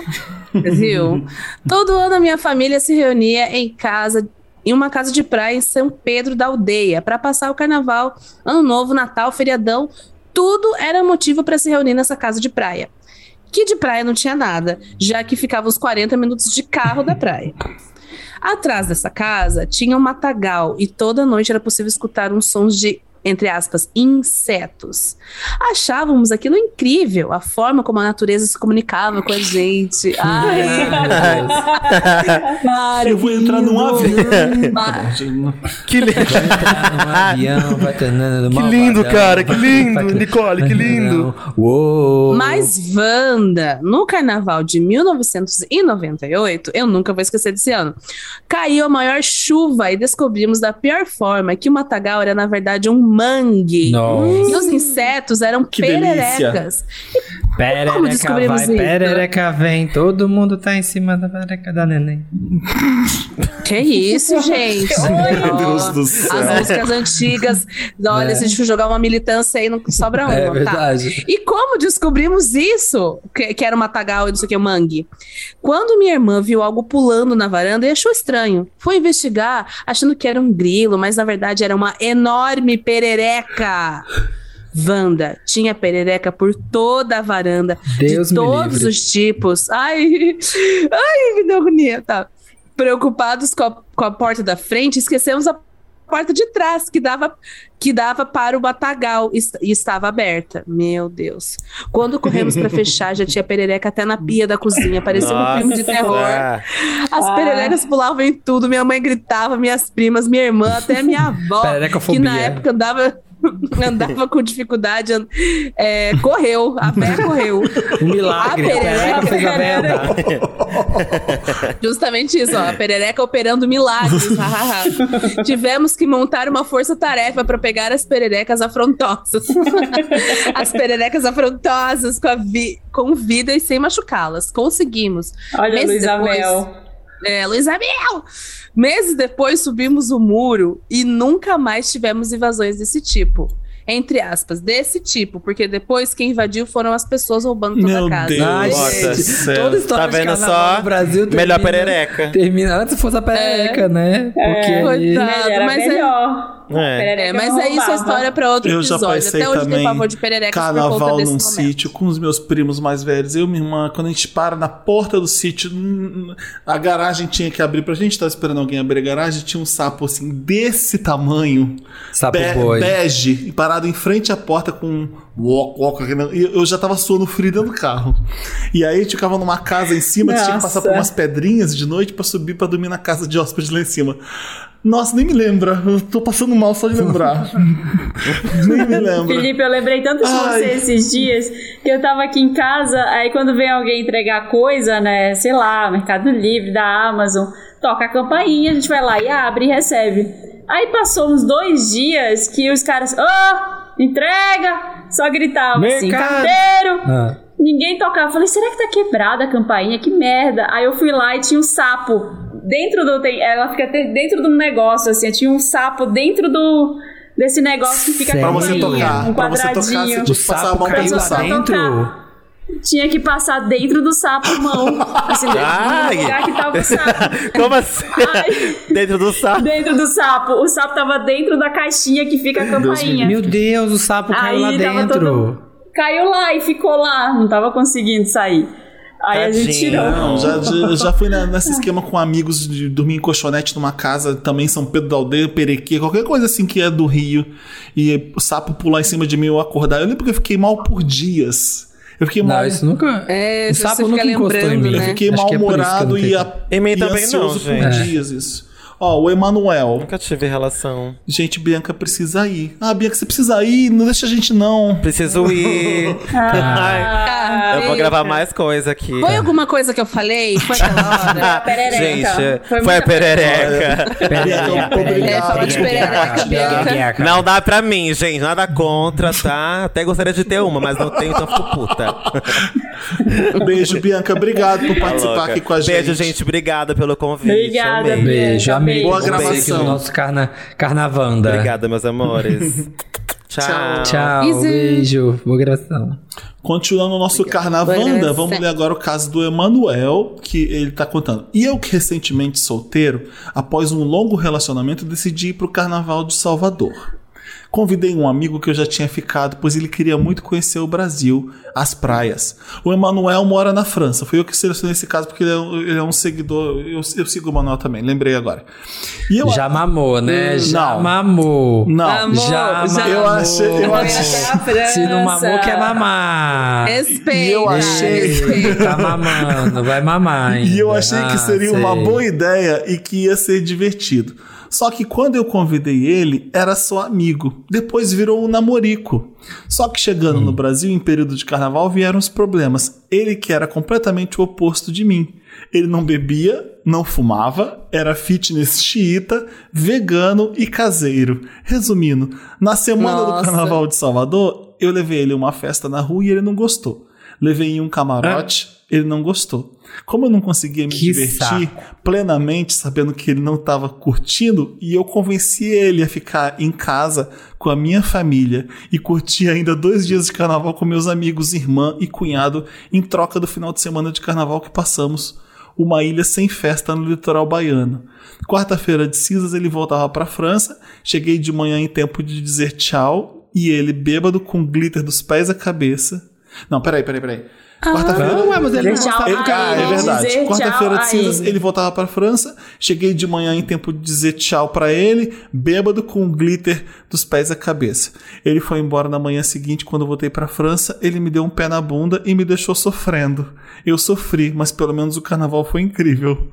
viu? Todo ano a minha família se reunia em casa, em uma casa de praia em São Pedro da Aldeia, para passar o carnaval, ano novo, Natal, feriadão. Tudo era motivo para se reunir nessa casa de praia. Que de praia não tinha nada, já que ficava uns 40 minutos de carro da praia. Atrás dessa casa tinha um matagal e toda noite era possível escutar uns sons de, entre aspas, insetos. Achávamos aquilo incrível, a forma como a natureza se comunicava com a gente. Ai, cara, Eu vou entrar num avião. Que lindo. Nana, Que lindo, cara, que lindo, Nicole, que lindo. Uou. Mas Wanda, no carnaval de 1998, eu nunca vou esquecer desse ano, caiu a maior chuva e descobrimos da pior forma que o matagal era, na verdade, um mangue. Nossa. E os insetos eram Que pererecas. Como Perereca descobrimos vai, isso? perereca vem, todo mundo tá em cima da perereca da neném. Que isso, gente? Meu Deus do céu. As músicas antigas. Olha, É. se a gente for jogar uma militância aí, não sobra uma. É tá? verdade. E como descobrimos isso? Que, que era o matagal e não sei o que, o mangue. Quando minha irmã viu algo pulando na varanda e achou estranho. Foi investigar, achando que era um grilo, mas na verdade era uma enorme perereca. Wanda, tinha perereca por toda a varanda, Deus de todos livre. os tipos. Ai, ai, me deu agonia, tá. Preocupados com a, com a porta da frente, esquecemos a porta de trás, que dava, que dava para o matagal e, est- e estava aberta. Meu Deus. Quando corremos para fechar, já tinha perereca até na pia da cozinha, parecia um filme de terror. Ah, As Ah. pererecas pulavam em tudo, minha mãe gritava, minhas primas, minha irmã, até minha avó, que na época andava, andava com dificuldade, é, correu, a véia correu. Um milagre. A A perereca fez a véia andar. Justamente isso, ó, a perereca operando milagres. Tivemos que montar uma força-tarefa para pegar as pererecas afrontosas. as pererecas afrontosas com, a vi- com vida e sem machucá-las. Conseguimos. Olha, Meses Luísa depois-. É, Luísa Mel! Meses depois subimos o muro e nunca mais tivemos invasões desse tipo. Entre aspas, desse tipo, porque depois quem invadiu foram as pessoas roubando toda Meu a casa. Deus. Ai, Nossa. gente, céu. toda história Tá vendo só? no Brasil Melhor termina- perereca. Termina antes fosse a perereca, né? Porque aí... Coitado. Era mas é- melhor. É. É, Perereca mas é isso a história para outro Eu já episódio. passei Até hoje também tem pavor de pererecas por carnaval num momento. sítio com os meus primos mais velhos. Eu e minha irmã, quando a gente para na porta do sítio, a garagem tinha que abrir pra gente. Tava esperando alguém abrir a garagem. Tinha um sapo assim, desse tamanho. Sapo be- boi. Bege, e parado em frente à porta com um walk, walk, aquele- e eu já tava suando frio dentro do carro. E aí a gente ficava numa casa em cima, a gente tinha que passar Nossa. por umas pedrinhas de noite pra subir pra dormir na casa de hóspedes lá em cima. Nossa, nem me lembra. Eu tô passando mal só de lembrar. nem me lembra. Felipe, eu lembrei tanto de Ai. você esses dias que eu tava aqui em casa, aí quando vem alguém entregar coisa, né, sei lá, Mercado Livre, da Amazon, toca a campainha, a gente vai lá e abre e recebe. Aí passou uns dois dias que os caras, ô, entrega, só gritavam assim, carteiro, Ah. Ninguém tocava. Falei, será que tá quebrada a campainha? Que merda. Aí eu fui lá e tinha um sapo dentro do. tem- Ela fica dentro de um negócio, assim. Tinha um sapo dentro do. Desse negócio que fica Sério? Pra você tocar. um pra você tocar, você quadradinho. tinha que passar a sapo mão pelo sapo. dentro? Tinha que passar dentro do sapo mão. Assim, Ai. lugar que tava o sapo. Como assim? Ai. Dentro do saco. Dentro do sapo. O sapo tava dentro da caixinha que fica a campainha. Meu Deus, o sapo caiu Aí lá dentro. todo- Caiu lá e ficou lá. Não tava conseguindo sair. Aí a gente Tadinho. tirou. Não, já, já, já fui na- nesse esquema com amigos de dormir em colchonete numa casa, também São Pedro da Aldeia, Perequê, qualquer coisa assim que é do Rio, e o sapo pular em cima de mim e eu acordar. Eu lembro que eu fiquei mal por dias. Eu fiquei mal. Não, isso nunca. É, o sapo nunca encostou em mim. Eu né? fiquei é eu mal-humorado não e, a, e também ansioso não, por dias isso. Ó, o Emanuel. Nunca tive relação. Gente, Bianca precisa ir. Ah, Bianca, você precisa ir, não deixa a gente não. Preciso ir. Ai, Ah, eu vou gravar mais coisa aqui. Foi alguma coisa que eu falei? Foi aquela hora? a perereca. Gente, Foi foi, a perereca. É, obrigado. falou de perereca, Bianca. Não dá pra mim, gente. Nada contra, tá? Até gostaria de ter uma, mas não tenho, então fico puta. Beijo, Bianca. Obrigado por Tá participar aqui com a gente. Beijo, gente. Obrigada pelo convite. Obrigada, Amei. Beijo, Bianca, amigo. Boa gravação. no nosso carna... Carnavanda. Obrigada, meus amores. Tchau. Tchau. Tchau, Easy. beijo. Boa gravação. Continuando o nosso Carnavanda, vamos ler agora o caso do Emanuel, que ele tá contando. E eu que recentemente solteiro, após um longo relacionamento, decidi ir pro Carnaval de Salvador. Convidei um amigo que eu já tinha ficado, pois ele queria muito conhecer o Brasil, as praias. O Emanuel mora na França. Fui eu que selecionei esse caso porque ele é um, ele é um seguidor. Eu, eu sigo o Emanuel também, lembrei agora. E eu, Já mamou, né? Já Não. mamou. Não, Amor, Já já- mamou. eu achei. Eu Foi achei. Se não mamou, quer mamar. Respeita. E eu achei- respeita. Tá mamando, vai mamar ainda. E eu achei que Ah, seria uma boa ideia e que ia ser divertido. Só que quando eu convidei ele, era só amigo. Depois virou um namorico. Só que chegando no Brasil, em período de carnaval, vieram os problemas. Ele que era completamente o oposto de mim. Ele não bebia, não fumava, era fitness xiita, vegano e caseiro. Resumindo, na semana do Nossa. carnaval de Salvador, eu levei ele a uma festa na rua e ele não gostou. Levei em um camarote, ele não gostou. Como eu não conseguia me Que divertir plenamente, sabendo que ele não estava curtindo, e eu convenci ele a ficar em casa com a minha família e curtir ainda dois dias de carnaval com meus amigos, irmã e cunhado, em troca do final de semana de carnaval que passamos uma ilha sem festa no litoral baiano. Quarta-feira de cinzas ele voltava para a França. Cheguei de manhã em tempo de dizer tchau e ele bêbado com glitter dos pés à cabeça. Não, peraí, peraí, peraí. Quarta-feira. Não, ué, mas ele não gostava Ele, ah, cara. é verdade. Quarta-feira de cinzas, ele. ele voltava pra França. Cheguei de manhã em tempo de dizer tchau pra ele, bêbado com glitter dos pés à cabeça. Ele foi embora na manhã seguinte, quando eu voltei pra França. Ele me deu um pé na bunda e me deixou sofrendo. Eu sofri, mas pelo menos o carnaval foi incrível.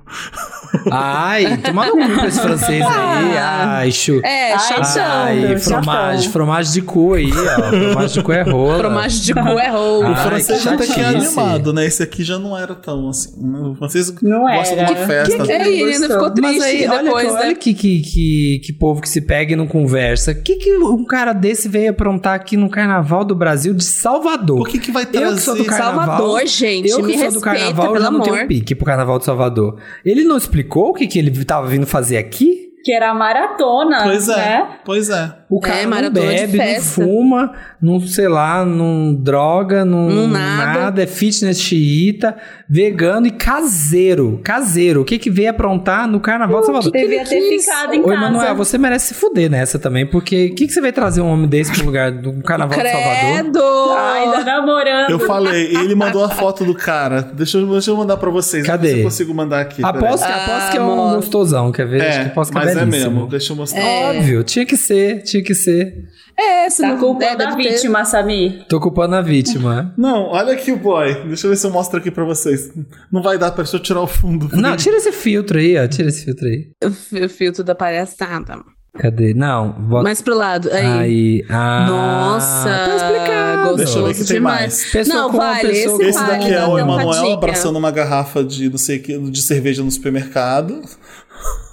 Ai, toma no cu esse francês aí. Ai, chu. É, Ai, chatão. Ai, chatão. fromagem de cu aí, ó. Fromagem de cu é rola. Fromagem de cu é roubo. Ah, o francês que até que é. Animado, né? Esse aqui já não era tão assim. O francês Não gosta era. de uma festa. É, ele ainda ficou triste Mas aí, olha, depois, que, né? olha que, que, que, que povo que se pega e não conversa. O que, que um cara desse veio aprontar aqui no Carnaval do Brasil de Salvador? Por que, que vai trazer? Eu que sou do carnaval. Salvador, gente, eu que me sou do respeita, carnaval, eu pelo já não tenho amor. pique pro carnaval de Salvador. Ele não explicou o que, que ele tava vindo fazer aqui? Que era a maratona. Pois é, Né? pois é. O cara É, não bebe, não fuma, não, sei lá, não droga, não, Não nada. é fitness xiita, vegano e caseiro. Caseiro. O que que veio aprontar no Carnaval de Salvador? Devia ter quis? ficado em Ô, casa. Emanuel, você merece se fuder nessa também, porque o que, que você vai trazer um homem desse pro lugar do Carnaval de Salvador? Credo! Ai, ainda namorando. Eu falei, ele mandou a foto do cara. Deixa eu, deixa eu mandar pra vocês. Cadê? Se eu consigo mandar aqui. Aposto, que- Ah, aposto que é um amor. gostosão, quer ver? Acho que É, aposto que é mas é mesmo. Deixa eu mostrar. Óbvio, tinha que ser, tinha que ser. É, se Tá não culpando é, a ter- vítima, Samir. Tô culpando a vítima. Não, olha aqui o boy. Deixa eu ver se eu mostro aqui pra vocês. Não vai dar pra eu tirar o fundo. Não, tira esse filtro aí, ó. Tira esse filtro aí. o fi- o filtro da palhaçada. Cadê? Não, bota. Mais pro lado. Aí. Aí. Ah, Nossa, Tá explicado. Deixa eu ver que gostoso tem demais. mais. Pessoa não, vale, pessoa esse com- Esse vale, daqui é o Emanuel abraçando uma garrafa de não sei o que, de cerveja no supermercado.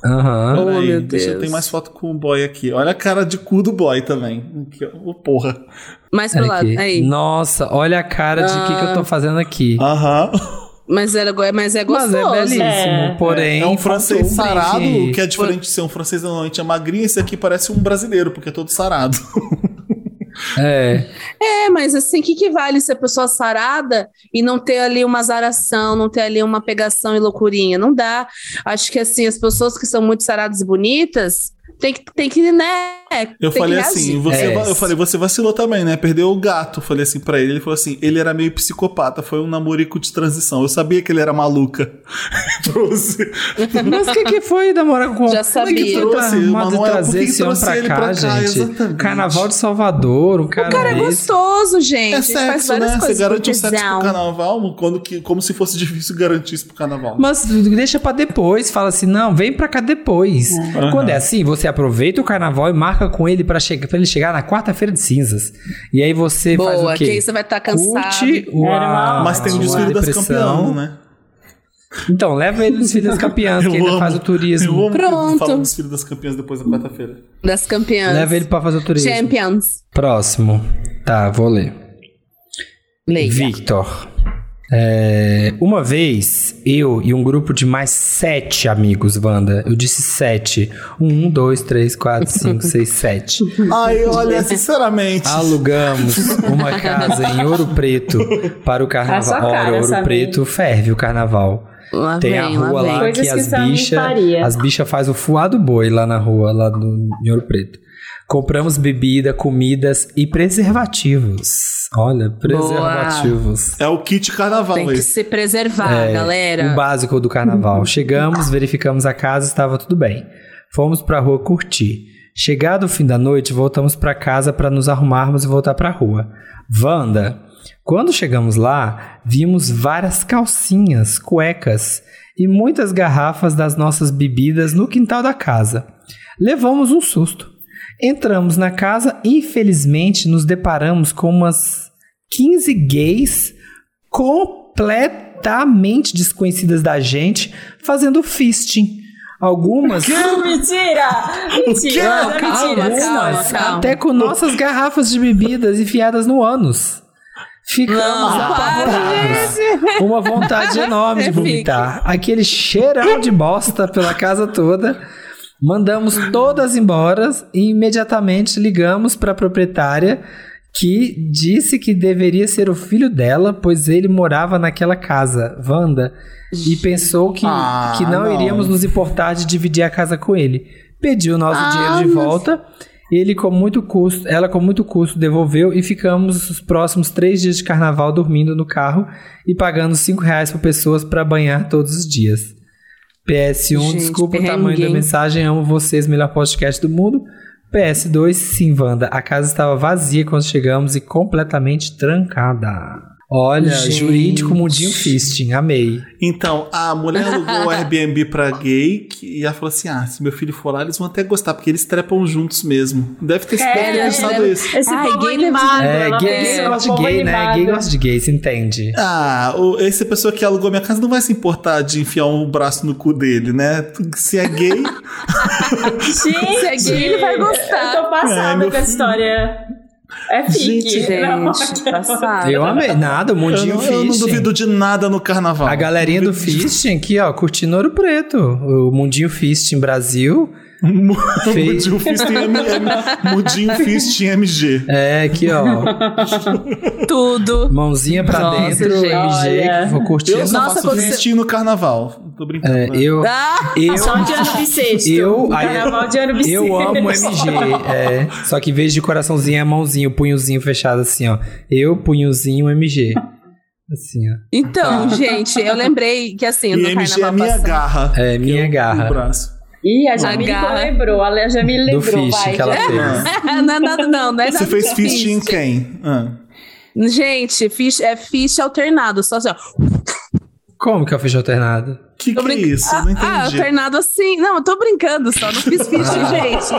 Aham. Oh, Peraí, meu deixa eu Deus. tem mais foto com o boy aqui. Olha a cara de cu do boy também. Aqui. Ô, porra. Mais pro Olha lado. Aí. Nossa, olha a cara de que, que eu tô fazendo aqui. Aham. Mas, era, go- mas é Mas gostoso. é belíssimo, É. porém. É um francês sarado, que é diferente de ser um francês normalmente é magrinho. Esse aqui parece um brasileiro, porque é todo sarado. É. É, mas assim, o que, que vale ser pessoa sarada e não ter ali uma zaração, não ter ali uma pegação e loucurinha? Não dá. Acho que assim, as pessoas que são muito saradas e bonitas tem que, tem que né? Eu tem falei que assim, você, É. eu falei, você vacilou também, né? Perdeu o gato. Falei assim pra ele. Ele falou assim, ele era meio psicopata, foi um namorico de transição. Eu sabia que ele era maluca. Trouxe. Mas o que, que foi namorar com Já é que sabia. foi pra Trouxe, de Manuel, por trazer que que esse homem trouxe pra ele cá, pra cá? gente? Exatamente. Carnaval de Salvador, o cara, O cara é gostoso, gente. É gente faz sexo, várias né? Você coisas garante com um sexo pro carnaval quando que, como se fosse difícil garantir isso pro carnaval. Mas deixa pra depois, fala assim, não, vem pra cá depois. Quando é assim, você aproveita o carnaval e marca com ele pra ele chegar na quarta-feira de cinzas. E aí você faz Boa, o quê? que aí você vai estar cansado. Curte Normal. Mas tem o desfile das campeãs, né? Então, leva ele no desfile das campeãs, que Eu ainda amo. faz o Eu turismo. amo Pronto. fala do desfile das campeãs depois da quarta-feira. Das campeãs. Leva ele pra fazer o turismo. Champions. Próximo. Tá, vou ler. Leia. Victor. É, uma vez, eu e um grupo de mais sete amigos, Wanda. Eu disse sete. Um, dois, três, quatro, cinco, seis, sete. Ai, olha, sinceramente. Alugamos uma casa em Ouro Preto para o carnaval. cara, Ora, Ouro. Preto ferve o carnaval. Lá Tem vem, a rua lá Coisas que que as bichas as bichas faz o fuado boi lá na rua, lá do, em Ouro Preto. Compramos bebida, comidas e preservativos. Olha, preservativos. É o kit carnaval Tem que esse. se preservar, É, galera. O básico do carnaval. Chegamos, verificamos a casa, estava tudo bem. Fomos pra rua curtir. Chegado o fim da noite, voltamos pra casa para nos arrumarmos e voltar pra rua. Wanda, quando chegamos lá, vimos várias calcinhas, cuecas e muitas garrafas das nossas bebidas no quintal da casa. Levamos um susto. Entramos na casa e, infelizmente, nos deparamos com umas 15 gays completamente desconhecidas da gente fazendo fisting. Algumas. Mentira! Mentira! Não, calma, mentira. calma, calma. Até com nossas garrafas de bebidas enfiadas no ânus. Ficamos Não, apavorados. Uma vontade enorme de vomitar. Aquele cheirão de bosta pela casa toda. Mandamos todas embora e imediatamente ligamos para a proprietária que disse que deveria ser o filho dela, pois ele morava naquela casa, Wanda, e pensou que, Ah, que não, não. iríamos nos importar de dividir a casa com ele. Pediu nosso Ah, dinheiro de mas- volta Ele com muito custo, ela com muito custo devolveu e ficamos os próximos três dias de carnaval dormindo no carro e pagando cinco reais por pessoas para banhar todos os dias. PS1, Gente, desculpa o perrengue, tamanho da mensagem, amo vocês, melhor podcast do mundo. PS2, sim, Wanda, a casa estava vazia quando chegamos e completamente trancada. Olha, Gente. jurídico mundinho fisting, amei. Então, a mulher alugou o Airbnb pra gay que- e ela falou assim: ah, se meu filho for lá, eles vão até gostar, porque eles trepam juntos mesmo. Deve ter, deve ter É, pensado deve- isso. Esse Ai, gay deve- animado. É, gay, pensou, gosta de gay, né? Gay gosta de gay, se entende. Ah, o, essa pessoa que alugou minha casa não vai se importar de enfiar um braço no cu dele, né? Se é gay. Gente, Se é gay, ele vai gostar. Eu tô É, passada meu com a filho. história. É fique. Gente, passado. Eu amei. Nada, o Eu mundinho não, eu não duvido de nada no carnaval. A galerinha do Fisting aqui, ó, curtindo Ouro Preto. O Mundinho Fisting Brasil. Mudinho Fist em. Mudinho Fist em MG. É, aqui, ó. Tudo. Mãozinha pra Nossa, dentro, gente. MG, Olha. vou curtindo. Eu só Nossa, faço fist no carnaval. Tô brincando. É, né? eu, Ah, eu, Só de ano bissexto. eu, aí- Carnaval de ano bissexto. eu amo MG. É, só que em vez de coraçãozinho é mãozinho, punhozinho fechado assim, ó. Eu, punhozinho, MG. Assim, ó. Então, gente, eu lembrei que assim, E no MG é minha passado. garra. É, minha O garra. braço. Ih, a Jamile lembrou. A Jamile Do lembrou, Fish vai. que ela já. fez. não é nada, não, não é Você fez de fist em quem? Ah. Gente, fish, é fish alternado, só assim, ó. Como que eu fiz alternado? Que que é brinca- isso? Ah, Não ah, entendi. alternado assim. Não, eu tô brincando só, não fiz fish, gente.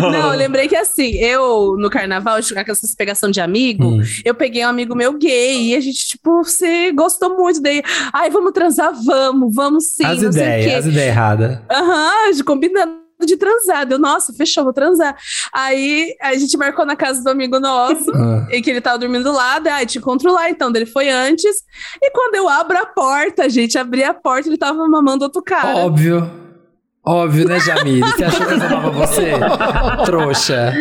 não, eu lembrei que assim, eu no carnaval, com essas pegação de amigo, Hum. eu peguei um amigo meu gay e a gente, tipo, você gostou muito daí. Ai, vamos transar, vamos, vamos sim, as não sei o ideias, quê. as ideias erradas. Aham, de- combinando de transar. Deu, nossa, fechou, vou transar. Aí a gente marcou na casa do amigo nosso. Ah. E que ele tava dormindo lá, daí, ah, te encontro lá, então, dele foi antes. E quando eu abro a porta, gente, abri a porta, ele tava mamando outro cara. Óbvio. Óbvio, né, Jamile? Você achou que eu amava você? Trouxa.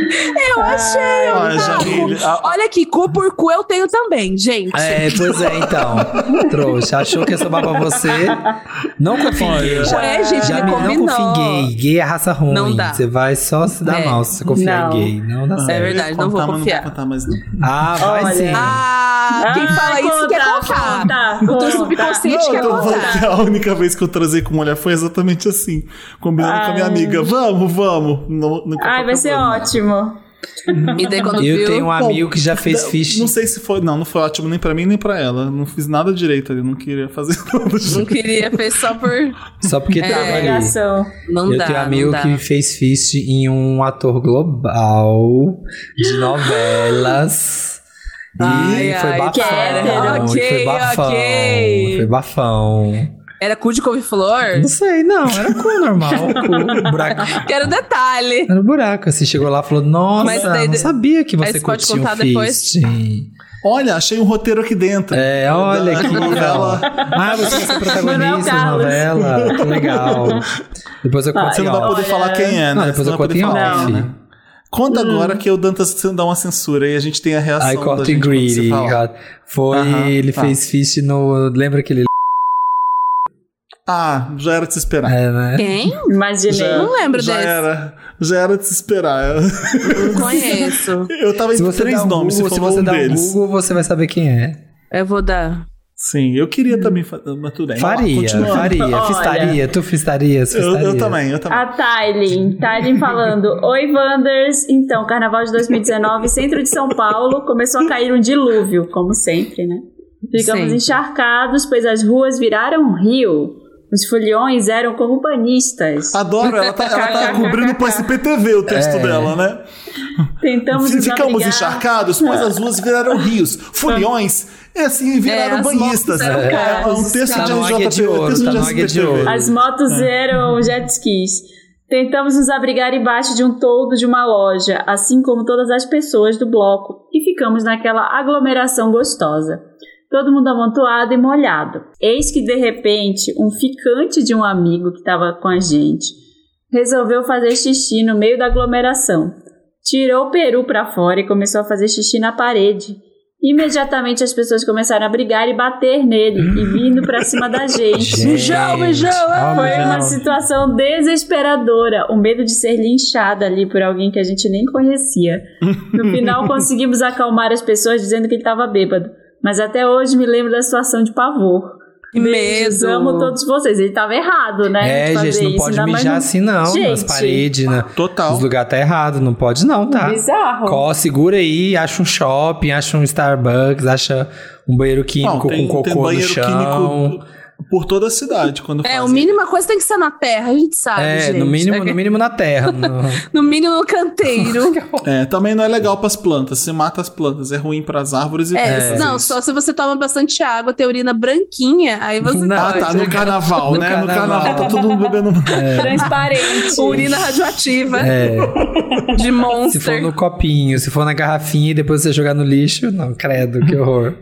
Eu achei, eu Ah. Jamile, a- Olha aqui, cu por cu eu tenho também, gente. É, pois é, então. Trouxa. Achou que eu pra você? Não confie em gay. Já, Ué, gente, Jamile, não confie em gay. Gay é raça ruim. Não dá. Você vai só se dar É. mal se você confiar Não. em gay. Não dá É certo. ia verdade, não vou contar, confiar. Não vou contar mais não. Ah, vai Olha. sim. Ah, quem Ah, fala isso quer conta, contar. conta, o teu subconsciente Não, quer eu tô falando contar. a única vez que eu transei com mulher foi exatamente assim. Combinando com a minha amiga. Vamos, vamos. No, no Ai, vai ser ótimo. E daí quando Eu viu... tenho um amigo que já fez Não, fish. Não sei se foi. Não, não foi ótimo nem pra mim nem pra ela. Não fiz nada direito ali. Não queria fazer nada Não direito. queria, fez só por... Só porque tava ali. Não eu dá, tenho um não amigo que fez fist em um ator global de novelas. E Ai, foi ai, bafão. que hétero. e foi bafão. ok. Foi bafão. Era cu de couve-flor? Não sei, não. Era cu normal. Cu, buraco. Quero detalhe. Era um buraco. Assim, chegou lá e falou: Nossa, Mas daí- não sabia que você você pode curtia um contar depois? fisting. Olha, achei um roteiro aqui dentro. É, olha Da aqui, ó. novela. Ah, você vai ser protagonista da novela. Que legal. Depois eu conto. Você não vai poder Olha. falar quem é, né? Não, depois Você eu conto em off. é, né? Conta Hum. agora que o Dantas dá uma censura e a gente tem a reação Aí da corta gente em você greedy. Foi, Aham, ele tá. fez fish no. Lembra aquele. Ah, já era de se esperar. É, né? Quem? Imaginei. Já, Não lembro já desse. Era, já era de se esperar. Não conheço. Eu tava Se entre você três um nomes, Google, se falou você um der um deles. Google, você vai saber quem é. Eu vou dar. Sim, eu queria também fazer, mas tudo bem. Faria, faria. Olha. Fistaria, tu fistarias, Eu, fistaria. eu também, eu também. A Tailin. Tailin falando: Oi, Wanders. Então, carnaval de 2019, centro de São Paulo, começou a cair um dilúvio, como sempre, né? Ficamos Sempre. encharcados, pois as ruas viraram um rio. Os foliões eram como panistas. Adoro, ela tá, ela tá cobrindo pro SPTV o texto É. dela, né? Tentamos nos Ficamos abrigar. encharcados, pois as ruas viraram rios. Foliões, assim, viraram É, as banhistas. É, é um texto Tá de Ouro, texto tá de SPTV. As motos eram jet skis. Tentamos nos abrigar embaixo de um toldo de uma loja, assim como todas as pessoas do bloco, e ficamos naquela aglomeração gostosa. Todo mundo amontoado e molhado. Eis que, de repente, um ficante de um amigo que estava com a gente resolveu fazer xixi no meio da aglomeração. Tirou o peru para fora e começou a fazer xixi na parede. Imediatamente as pessoas começaram a brigar e bater nele e vindo pra cima da gente. Beijão, beijão, Ó, Foi uma situação desesperadora. O medo de ser linchada ali por alguém que a gente nem conhecia. No final, conseguimos acalmar as pessoas dizendo que ele estava bêbado. Mas até hoje me lembro da situação de pavor. Que medo. amo todos vocês. Ele estava errado, né? É, gente, não isso, pode mijar no- assim, não. Nas Gente, paredes, na, Total. nos lugares tá errado. Não pode, não, tá? Bizarro. Có, segura aí, acha um shopping, acha um Starbucks, acha um banheiro químico Não, tem, com tem cocô no banheiro chão. químico por toda a cidade. Quando É, o fazem. mínima coisa tem que ser na terra, a gente sabe, É, gente. no mínimo, É no mínimo na terra. no- No mínimo no canteiro. É, também não é legal pras plantas. Você mata as plantas. É ruim pras árvores e É, tudo. não, só se você toma bastante água, tem urina branquinha, aí você Não, Ah, pode. tá. No carnaval, No né? No carnaval. carnaval tá todo mundo bebendo. Transparente. Urina radioativa É, de se for no copinho, se for na garrafinha e depois você jogar no lixo, não, credo, que horror.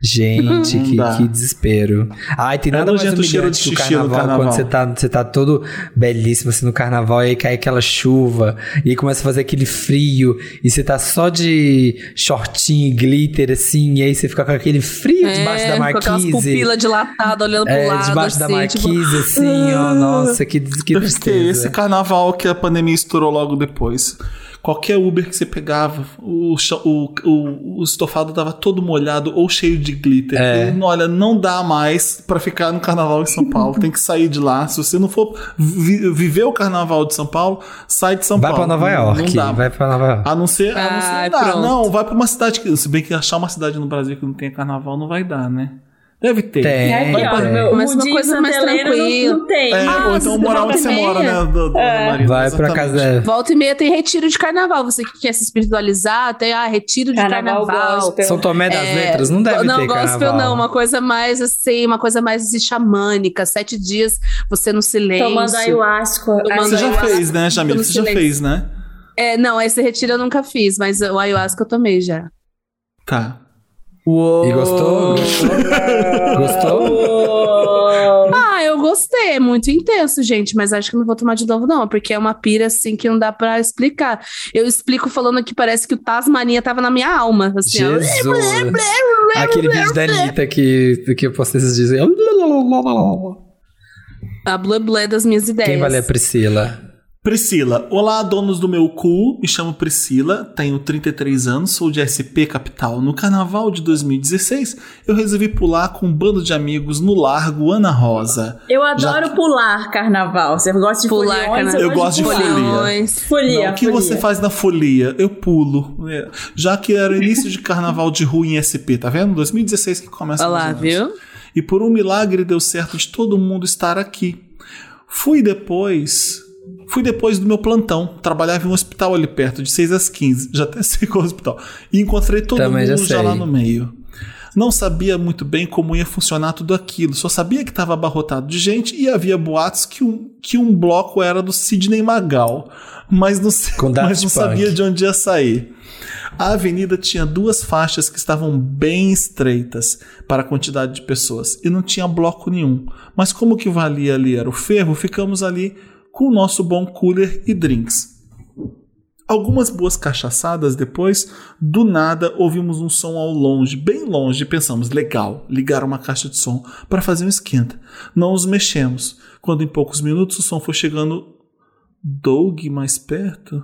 Gente, que, que desespero. Ai, tem É nada mais o cheiro humilhante que o carnaval, carnaval. quando você tá, você tá todo belíssimo assim no carnaval e aí cai aquela chuva e aí começa a fazer aquele frio e você tá só de shortinho, glitter assim, e aí você fica com aquele frio debaixo da É, com aquelas marquise. pupilas dilatadas olhando pro É, lado. debaixo da assim, marquise, tipo, assim, ó. Nossa, que, que tristeza. esse carnaval que a pandemia estourou logo depois. Qualquer Uber que você pegava, o, o, o, o estofado tava todo molhado ou cheio de glitter. É. E, olha, não dá mais pra ficar no carnaval em São Paulo. Tem que sair de lá. Se você não for vi- viver o carnaval de São Paulo, sai de São Vai Paulo. pra Nova Não- York. Não dá. vai pra Nova York. A não ser. A não ser não, dá. não, vai pra uma cidade que. Se bem que achar uma cidade no Brasil que não tenha carnaval, não vai dar, né? Deve ter. Tem. É aqui, ó, tem. meu, Mas uma coisa mais tranquila. Não, não tem. É, Ah, ou então se morar volta onde você e mora, meia. né? Do, do marido, Vai pra exatamente. casa. é. Volta e meia tem retiro de carnaval. Você que quer se espiritualizar, tem ah, retiro de Carnaval carnaval. gospel. São Tomé das É, Letras não deve não, ter gospel carnaval. não, uma coisa mais assim, uma coisa mais assim, xamânica, sete dias você no silêncio. Tomando ayahuasca. Tomando Você já fez, né, Jamila? Você já silêncio. fez, né? É, não, esse retiro eu nunca fiz, mas o ayahuasca eu tomei já. Tá. E gostou? Gostou? Ah, eu gostei, é muito intenso, gente, mas acho que não vou tomar de novo não, porque é uma pira assim que não dá pra explicar. Eu explico falando que parece que o Tasmania tava na minha alma, assim, ó. Jesus. Aquele vídeo da Anitta que, que eu postei esses dias. a blé blé das minhas ideias. Quem vai ler a Priscila? Priscila. Olá, donos do meu cu. Me chamo Priscila, tenho 33 anos, sou de SP Capital. No carnaval de 2016, eu resolvi pular com um bando de amigos no Largo Ana Rosa. Eu adoro pular carnaval. Você gosta de Pular foliões? carnaval. Eu gosto de pular. folia. Folia, Não, o que folia. você faz na folia? Eu pulo. É, Já que era o início de carnaval de rua em SP, tá vendo? 2016 que começa Olha mais lá, ou menos. viu? E por um milagre deu certo de todo mundo estar aqui. Fui depois. Fui depois do meu plantão. Trabalhava em um hospital ali perto, de 6 às 15. Já até sei qual é hospital. E encontrei todo Também já mundo já, sei. lá no meio. Não sabia muito bem como ia funcionar tudo aquilo. Só sabia que estava abarrotado de gente e havia boatos que um, que um bloco era do Sidney Magal. Mas não, mas não sabia de onde ia sair. A avenida tinha duas faixas que estavam bem estreitas para a quantidade de pessoas e não tinha bloco nenhum. Mas como que valia ali era o ferro, ficamos ali com o nosso bom cooler e drinks. Algumas boas cachaçadas depois, do nada ouvimos um som ao longe, bem longe, e pensamos, legal, ligar uma caixa de som para fazer um esquenta. Não nos mexemos. Quando em poucos minutos o som foi chegando. Doug mais perto?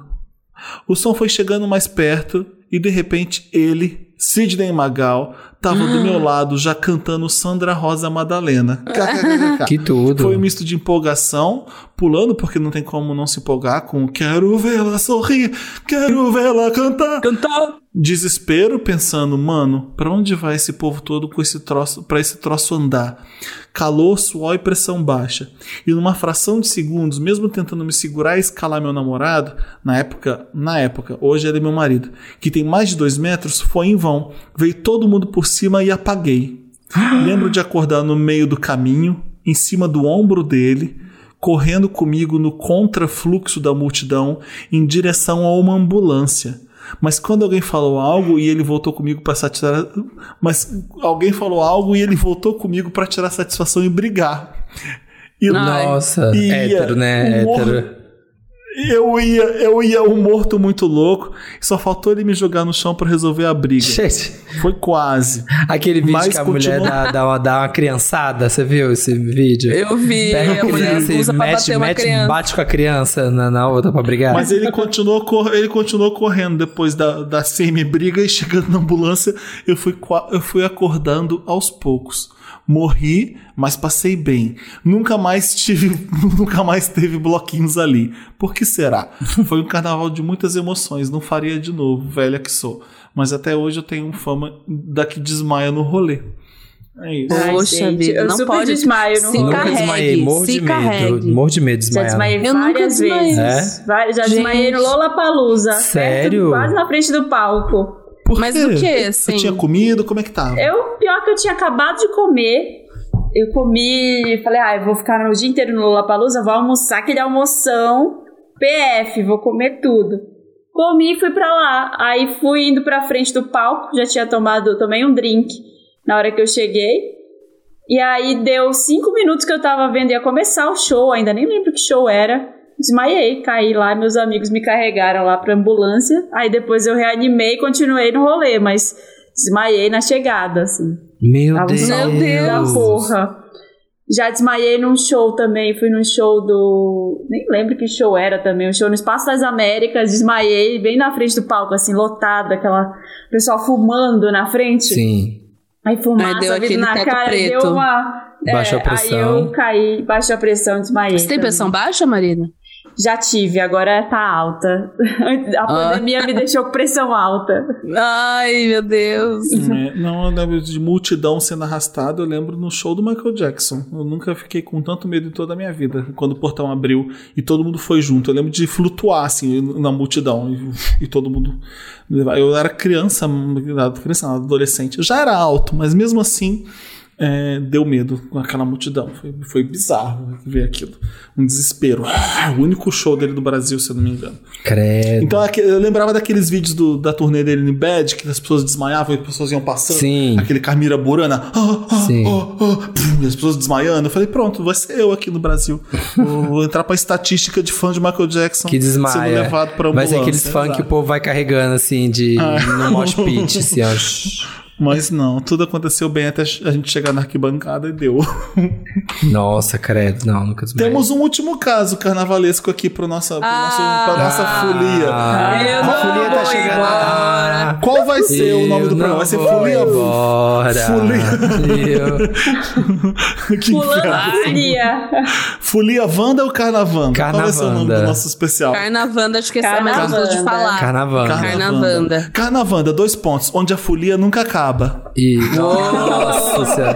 O som foi chegando mais perto e de repente ele, Sidney Magal, tava do meu lado já cantando Sandra Rosa Madalena. Que tudo. Foi um misto de empolgação, pulando, porque não tem como não se empolgar com quero vê-la sorrir, quero vê-la cantar. Cantar. Desespero, pensando, mano, pra onde vai esse povo todo com esse troço, para esse troço andar? Calor, suor e pressão baixa. E numa fração de segundos, mesmo tentando me segurar e escalar meu namorado, na época, na época, hoje ele é meu marido, que tem mais de dois metros, foi em vão. Veio todo mundo por cima e apaguei. Lembro de acordar no meio do caminho, em cima do ombro dele, correndo comigo no contrafluxo da multidão em direção a uma ambulância. Mas quando alguém falou algo e ele voltou comigo para satisfazer, mas alguém falou algo e ele voltou comigo para tirar satisfação e brigar. E. Nossa, E hétero, né? morro- Hétero. Eu ia, eu ia um morto muito louco. Só faltou ele me jogar no chão pra resolver a briga. Gente, Foi quase. aquele vídeo Mas que a mulher dá, dá, uma, dá uma criançada, você viu esse vídeo? Eu vi, Pega a criança e mete, bater uma mete, criança. bate com a criança na, na outra pra brigar. Mas ele continuou, cor- ele continuou correndo depois da, da semi-briga e chegando na ambulância, eu fui, eu fui acordando aos poucos. Morri, mas passei bem. Nunca mais tive, nunca mais teve bloquinhos ali. Por que será? Foi um carnaval de muitas emoções, não faria de novo, velha que sou. Mas até hoje eu tenho fama da que desmaia no rolê. É isso. Ai, Poxa gente, vida, eu não pode desmaio no se rolê. Nunca carregue, desmaiei, morro se de medo. Morro de medo de Já desmaiar. desmaiei Eu nunca várias desmaiei. vezes. Várias- Já desmaiei no Gente. Lollapalooza. Sério? perto- quase na frente do palco. Por Mas quê? o Você assim? tinha comido? Como é que tava? Eu, pior que eu tinha acabado de comer. Eu comi, falei, ah, eu vou ficar o dia inteiro no Lollapalooza, vou almoçar aquele almoção PF, vou comer tudo. Comi e fui pra lá. Aí fui indo pra frente do palco, já tinha tomado, tomei um drink na hora que eu cheguei. E aí deu cinco minutos que eu tava vendo, ia começar o show, ainda nem lembro que show era. Desmaiei, caí lá, meus amigos me carregaram lá pra ambulância. Aí depois eu reanimei e continuei no rolê, mas desmaiei na chegada, assim. Meu Tava Deus. sol Deus. da porra. Já desmaiei num show também, fui num show do. Nem lembro que show era também, um show no Espaço das Américas, desmaiei bem na frente do palco, assim, lotado, aquela. pessoal fumando na frente. Sim. Aí fumaça Aí deu aquele na teto cara, preto. deu uma. Baixou a Aí pressão. eu caí, baixou a pressão, desmaiei. Você tem também. pressão baixa, Marina? Já tive, agora tá alta. A Ah. pandemia me deixou com pressão alta. Ai, meu Deus. É, não, eu lembro de multidão sendo arrastada, eu lembro no show do Michael Jackson. Eu nunca fiquei com tanto medo em toda a minha vida, quando o portão abriu e todo mundo foi junto. Eu lembro de flutuar, assim, na multidão e, e todo mundo... Eu era criança, criança não, adolescente. Eu já era alto, mas mesmo assim... é, deu medo com aquela multidão. Foi, foi bizarro ver aquilo. Um desespero. Ah, o único show dele do Brasil, se eu não me engano. Credo. Então eu lembrava daqueles vídeos do- da turnê dele em Bad, que as pessoas desmaiavam e as pessoas iam passando. Sim. Aquele Carmira Burana. ah, ah, Sim. ah, ah, pum, e as pessoas desmaiando. Eu falei, pronto, vai ser eu aqui no Brasil. Vou, entrar pra estatística de fã de Michael Jackson. Que Sendo desmaia. levado pra ser ambulância. aqueles funk que o povo vai carregando assim de Ah. no mosh pit, assim, ó. Mas não, tudo aconteceu bem até a gente chegar na arquibancada e deu. Nossa, credo, não, nunca desmaiei. Temos um último caso carnavalesco aqui pro nossa, pro nosso, pra nossa folia. Ah, Eu a folia tá chegando. embora. Ah, Qual vai ser o nome eu do programa? Vai ser Folia. embora. Folia. Eu- que Pulando inferno. a folia. Folia Wanda ou Carnavanda? Qual vai ser o nome Carnavanda. do nosso especial? Carnavanda, acho que essa é mais Carnavanda. gostoso de falar. Carnaval. Carnavanda. Carnavanda, dois pontos. Onde a folia nunca acaba. E, nossa senhora.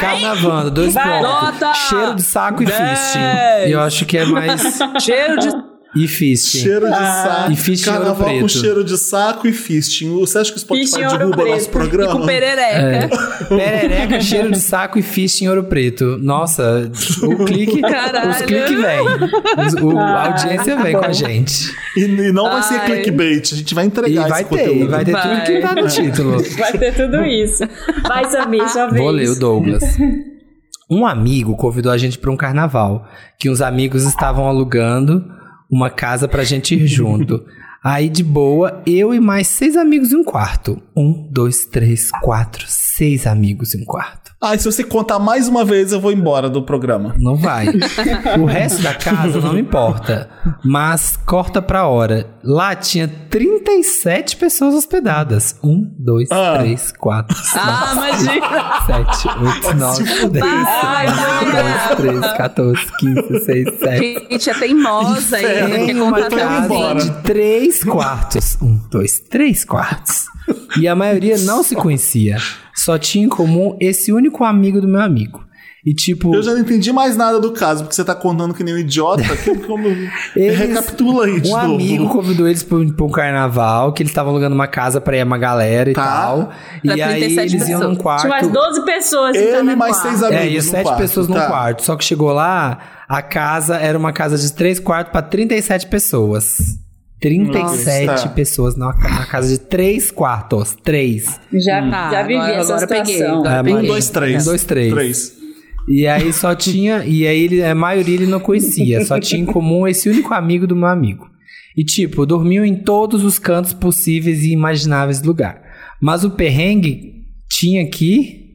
Carnavanda, dois pontos. Cheiro de saco e fisting. Eu acho que é mais. Cheiro de. E fisting. Cheiro de saco. E fisting ouro Carnaval com preto. cheiro de saco e fisting. Você acha que o Spotify Fisting ouro derruba preto. nosso E programa? com perereca. Perereca, cheiro de saco e fisting em ouro preto. Nossa, o clique. Caralho. Os cliques vêm. O- a audiência vem com a gente. E, e não vai ser Ai. clickbait. A gente vai E entregar vai esse ter, conteúdo. vai ter Vai. tudo que tá no título. Vai ter tudo isso. Vai, Samir, sua vez. Vou ler o Douglas. Um amigo convidou a gente para um carnaval, que uns amigos estavam alugando uma casa pra gente ir junto. Aí, de boa, eu e mais seis amigos em um quarto. Um, dois, três, quatro, seis amigos em um quarto. Ah, e se você contar mais uma vez, eu vou embora do programa. Não vai. O resto da casa não importa. Mas corta pra hora. Lá tinha 37 pessoas hospedadas. Um, dois, Ah. três, quatro, cinco, Ah, imagina. sete, oito, nove, dez, Ai, onze, doze, treze, 14, 15, 16, 17. Gente, é teimosa. Quer Tem uma casa de três quartos. Um, dois, três quartos. E a maioria não se conhecia. Só tinha em comum esse único amigo do meu amigo. E tipo, Eu já não entendi mais nada do caso, porque você tá contando que nem um idiota. Que, como... Eles- Recapitula aí de um novo. amigo convidou eles pra um, pra um carnaval, que eles estavam alugando uma casa pra ir uma galera e Tá. tal. Pra E aí 37 eles iam num pessoas. quarto. Tinha mais 12 pessoas. Ele então, no mais quarto. seis amigos. É, e no sete quarto, pessoas num tá. quarto. Só que chegou lá, a casa era uma casa de três quartos pra 37 pessoas. 37 Nossa. pessoas na casa de três quartos. Três. Já, Tá, já vivi agora- essa agora peguei, situação. agora É, Um, Maria. dois, três. Um, dois, três. Três. E aí só tinha. E aí ele, a maioria ele não conhecia. Só tinha em comum esse único amigo do meu amigo. E tipo, dormiam em todos os cantos possíveis e imagináveis do lugar. Mas o perrengue tinha que.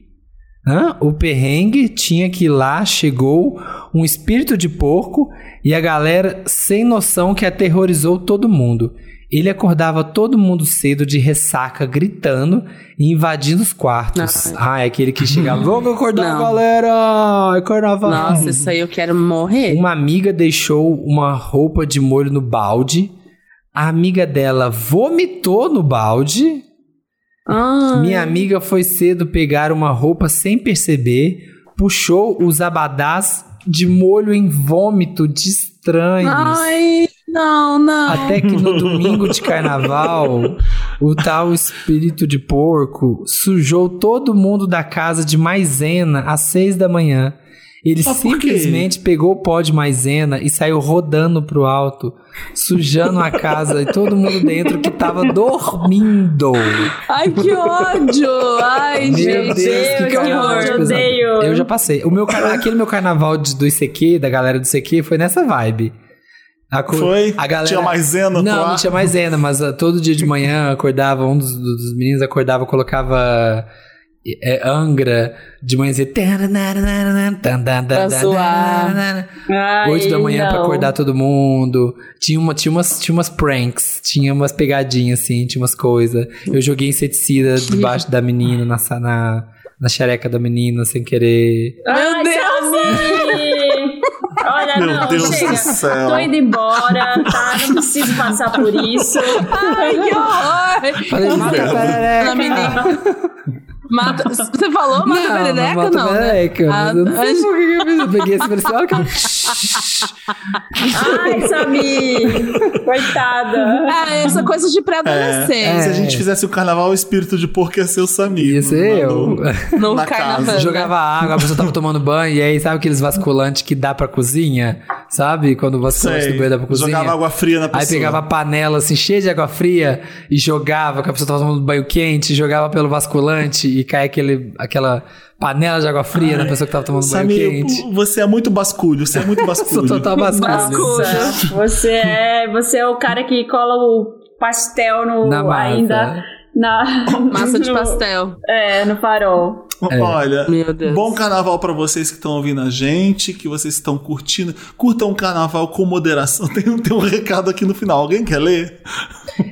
Hã? O perrengue tinha que lá chegou um espírito de porco e a galera sem noção que aterrorizou todo mundo. Ele acordava todo mundo cedo de ressaca, gritando e invadindo os quartos. Ah, é aquele que chegava. Vamos acordar, Não. galera! É carnaval! Nossa, isso aí eu quero morrer. Uma amiga deixou uma roupa de molho no balde. A amiga dela vomitou no balde. Ah, Minha amiga foi cedo pegar uma roupa sem perceber, puxou os abadás de molho em vômito de estranhos. Ai, não, não. Até que no domingo de carnaval, o tal espírito de porco sujou todo mundo da casa de maisena às seis da manhã. Ele quê? simplesmente pegou o pó de maisena e saiu rodando pro alto, sujando a casa e todo mundo dentro que tava dormindo. Ai, que ódio! Ai, Meu gente. Deus, que que horror. eu odeio. Eu já passei. O meu, aquele meu carnaval de- do ICQ, da galera do ICQ, foi nessa vibe. A co- Foi? A galera... Tinha maisena no Não, não ar? tinha maisena, mas ah, todo dia de manhã acordava, um dos, dos meninos acordava, colocava é, Angra de manhãzinha. Pra zoar. 8 da manhã pra não. acordar todo mundo. Tinha, uma, tinha, umas, tinha umas pranks, tinha umas pegadinhas assim, tinha umas coisas. Eu joguei inseticida debaixo da menina, na, na, na xereca da menina, sem querer. Ai, Meu Samir! Olha, Meu não, Deus chega. do céu. Tô indo embora, tá? Não preciso passar por isso. Ai, que horror! Falei, mata a menina. Mata, você falou mata a perereca ou mata não? né? perereca, mas eu não sei Ah, por que eu fiz. Eu peguei esse e falei assim, olha que... Ai, Samir! Coitada. Ah, essa coisa de pré-adolescente. Se a gente fizesse o carnaval, o espírito de porco ia ser o Samir. Ia ser no- eu. No na carnaval. casa. Jogava água, a pessoa tava tomando banho, e aí sabe aqueles vasculantes que dá pra cozinha? Sabe? Quando o vasculante Sei. do banho dá pra cozinha. Jogava água fria na Aí pessoa. pegava a panela assim, cheia de água fria, e jogava, que a pessoa tava tomando banho quente, jogava pelo vasculante, e caia aquele, aquela panela de água fria na pessoa que tava tomando banho Samir, quente. você é muito basculho, você é muito Sou basculho. total vasculho. Nossa, você é, você é o cara que cola o pastel no Na ainda na Massa de no- pastel. É, no farol. Olha, Meu Deus. bom carnaval pra vocês que estão ouvindo a gente, que vocês estão curtindo. Curtam o carnaval com moderação. Tem, um- tem um recado aqui no final. Alguém quer ler?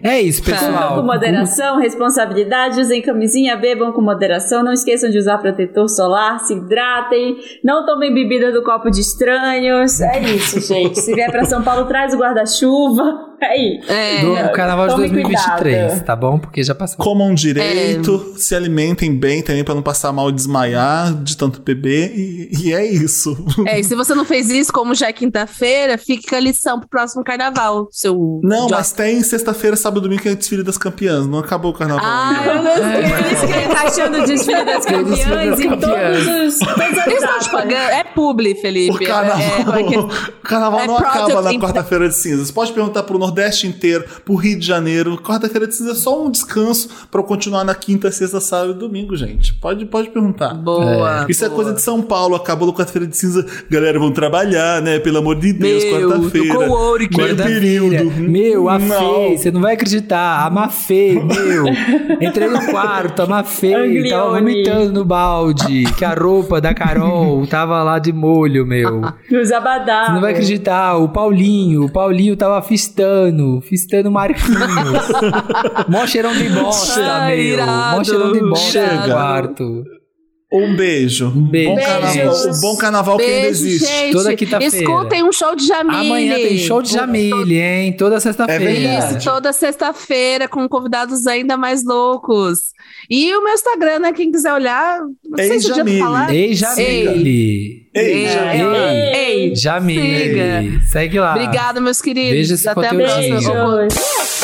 É isso, pessoal. Curtam com moderação, responsabilidade, usem camisinha, bebam com moderação, não esqueçam de usar protetor solar, se hidratem, não tomem bebida do copo de estranhos. É isso, gente. Se vier pra São Paulo, traz o guarda-chuva. É isso. É. Do carnaval de Tome 2023, cuidado. tá bom? Porque já passou. Comam direito, se alimentem bem também pra não passar mal e desmaiar de tanto beber. E, e é isso. É, e se você não fez isso, como já é quinta-feira, com a lição pro próximo carnaval. Seu Não, idiota. mas tem sexta-feira, sábado e domingo que é desfile das campeãs. Não acabou o carnaval Ah, ainda. eu não sei. Isso que ele tá achando o desfile das campeãs em campeãs. todos os, todas as Eles estão te pagando. É publi, Felipe. O carnaval, É, é que é? o carnaval É não acaba na quarta-feira de cinzas. Pode perguntar pro Nordeste inteiro, pro Rio de Janeiro. Quarta-feira de cinzas é só um descanso pra eu continuar na quinta, sexta, sábado e domingo, gente. Pode, pode perguntar. Boa. Isso é boa. coisa de São Paulo, acabou no quarta-feira de cinza. Galera, vão trabalhar, né? Pelo amor de Deus, Meu, quarta-feira. coworking. Meio Quarta-feira. período. Meu, a Não. Fê, você não vai acreditar. A Mafê, meu. Entrei no quarto, a Mafê Anglione. tava vomitando no balde. Que a roupa da Carol tava lá de molho, meu. Os abadá. Você não vai acreditar, o Paulinho, o Paulinho tava fistando, fistando Marquinhos. Mó cheirão de bosta, Ai, meu. Mó irado. cheirão de bosta Chega. no quarto. Um beijo. Um beijo. Bom carnaval, um bom carnaval que ainda Beijo, existe. gente. Toda quinta-feira. Escutem um show de Jamile. Amanhã tem show de Jamile, hein? Toda É sexta-feira. verdade. Isso, toda sexta-feira, com convidados ainda mais loucos. E o meu Instagram, né? Quem quiser olhar, não sei Ei, se adianta Jamile. falar. Ei, Jamile. Ei, Ei, Jamile. Ei, Jamile. Segue lá. Obrigada, meus queridos. Esse Até a próxima. Beijos.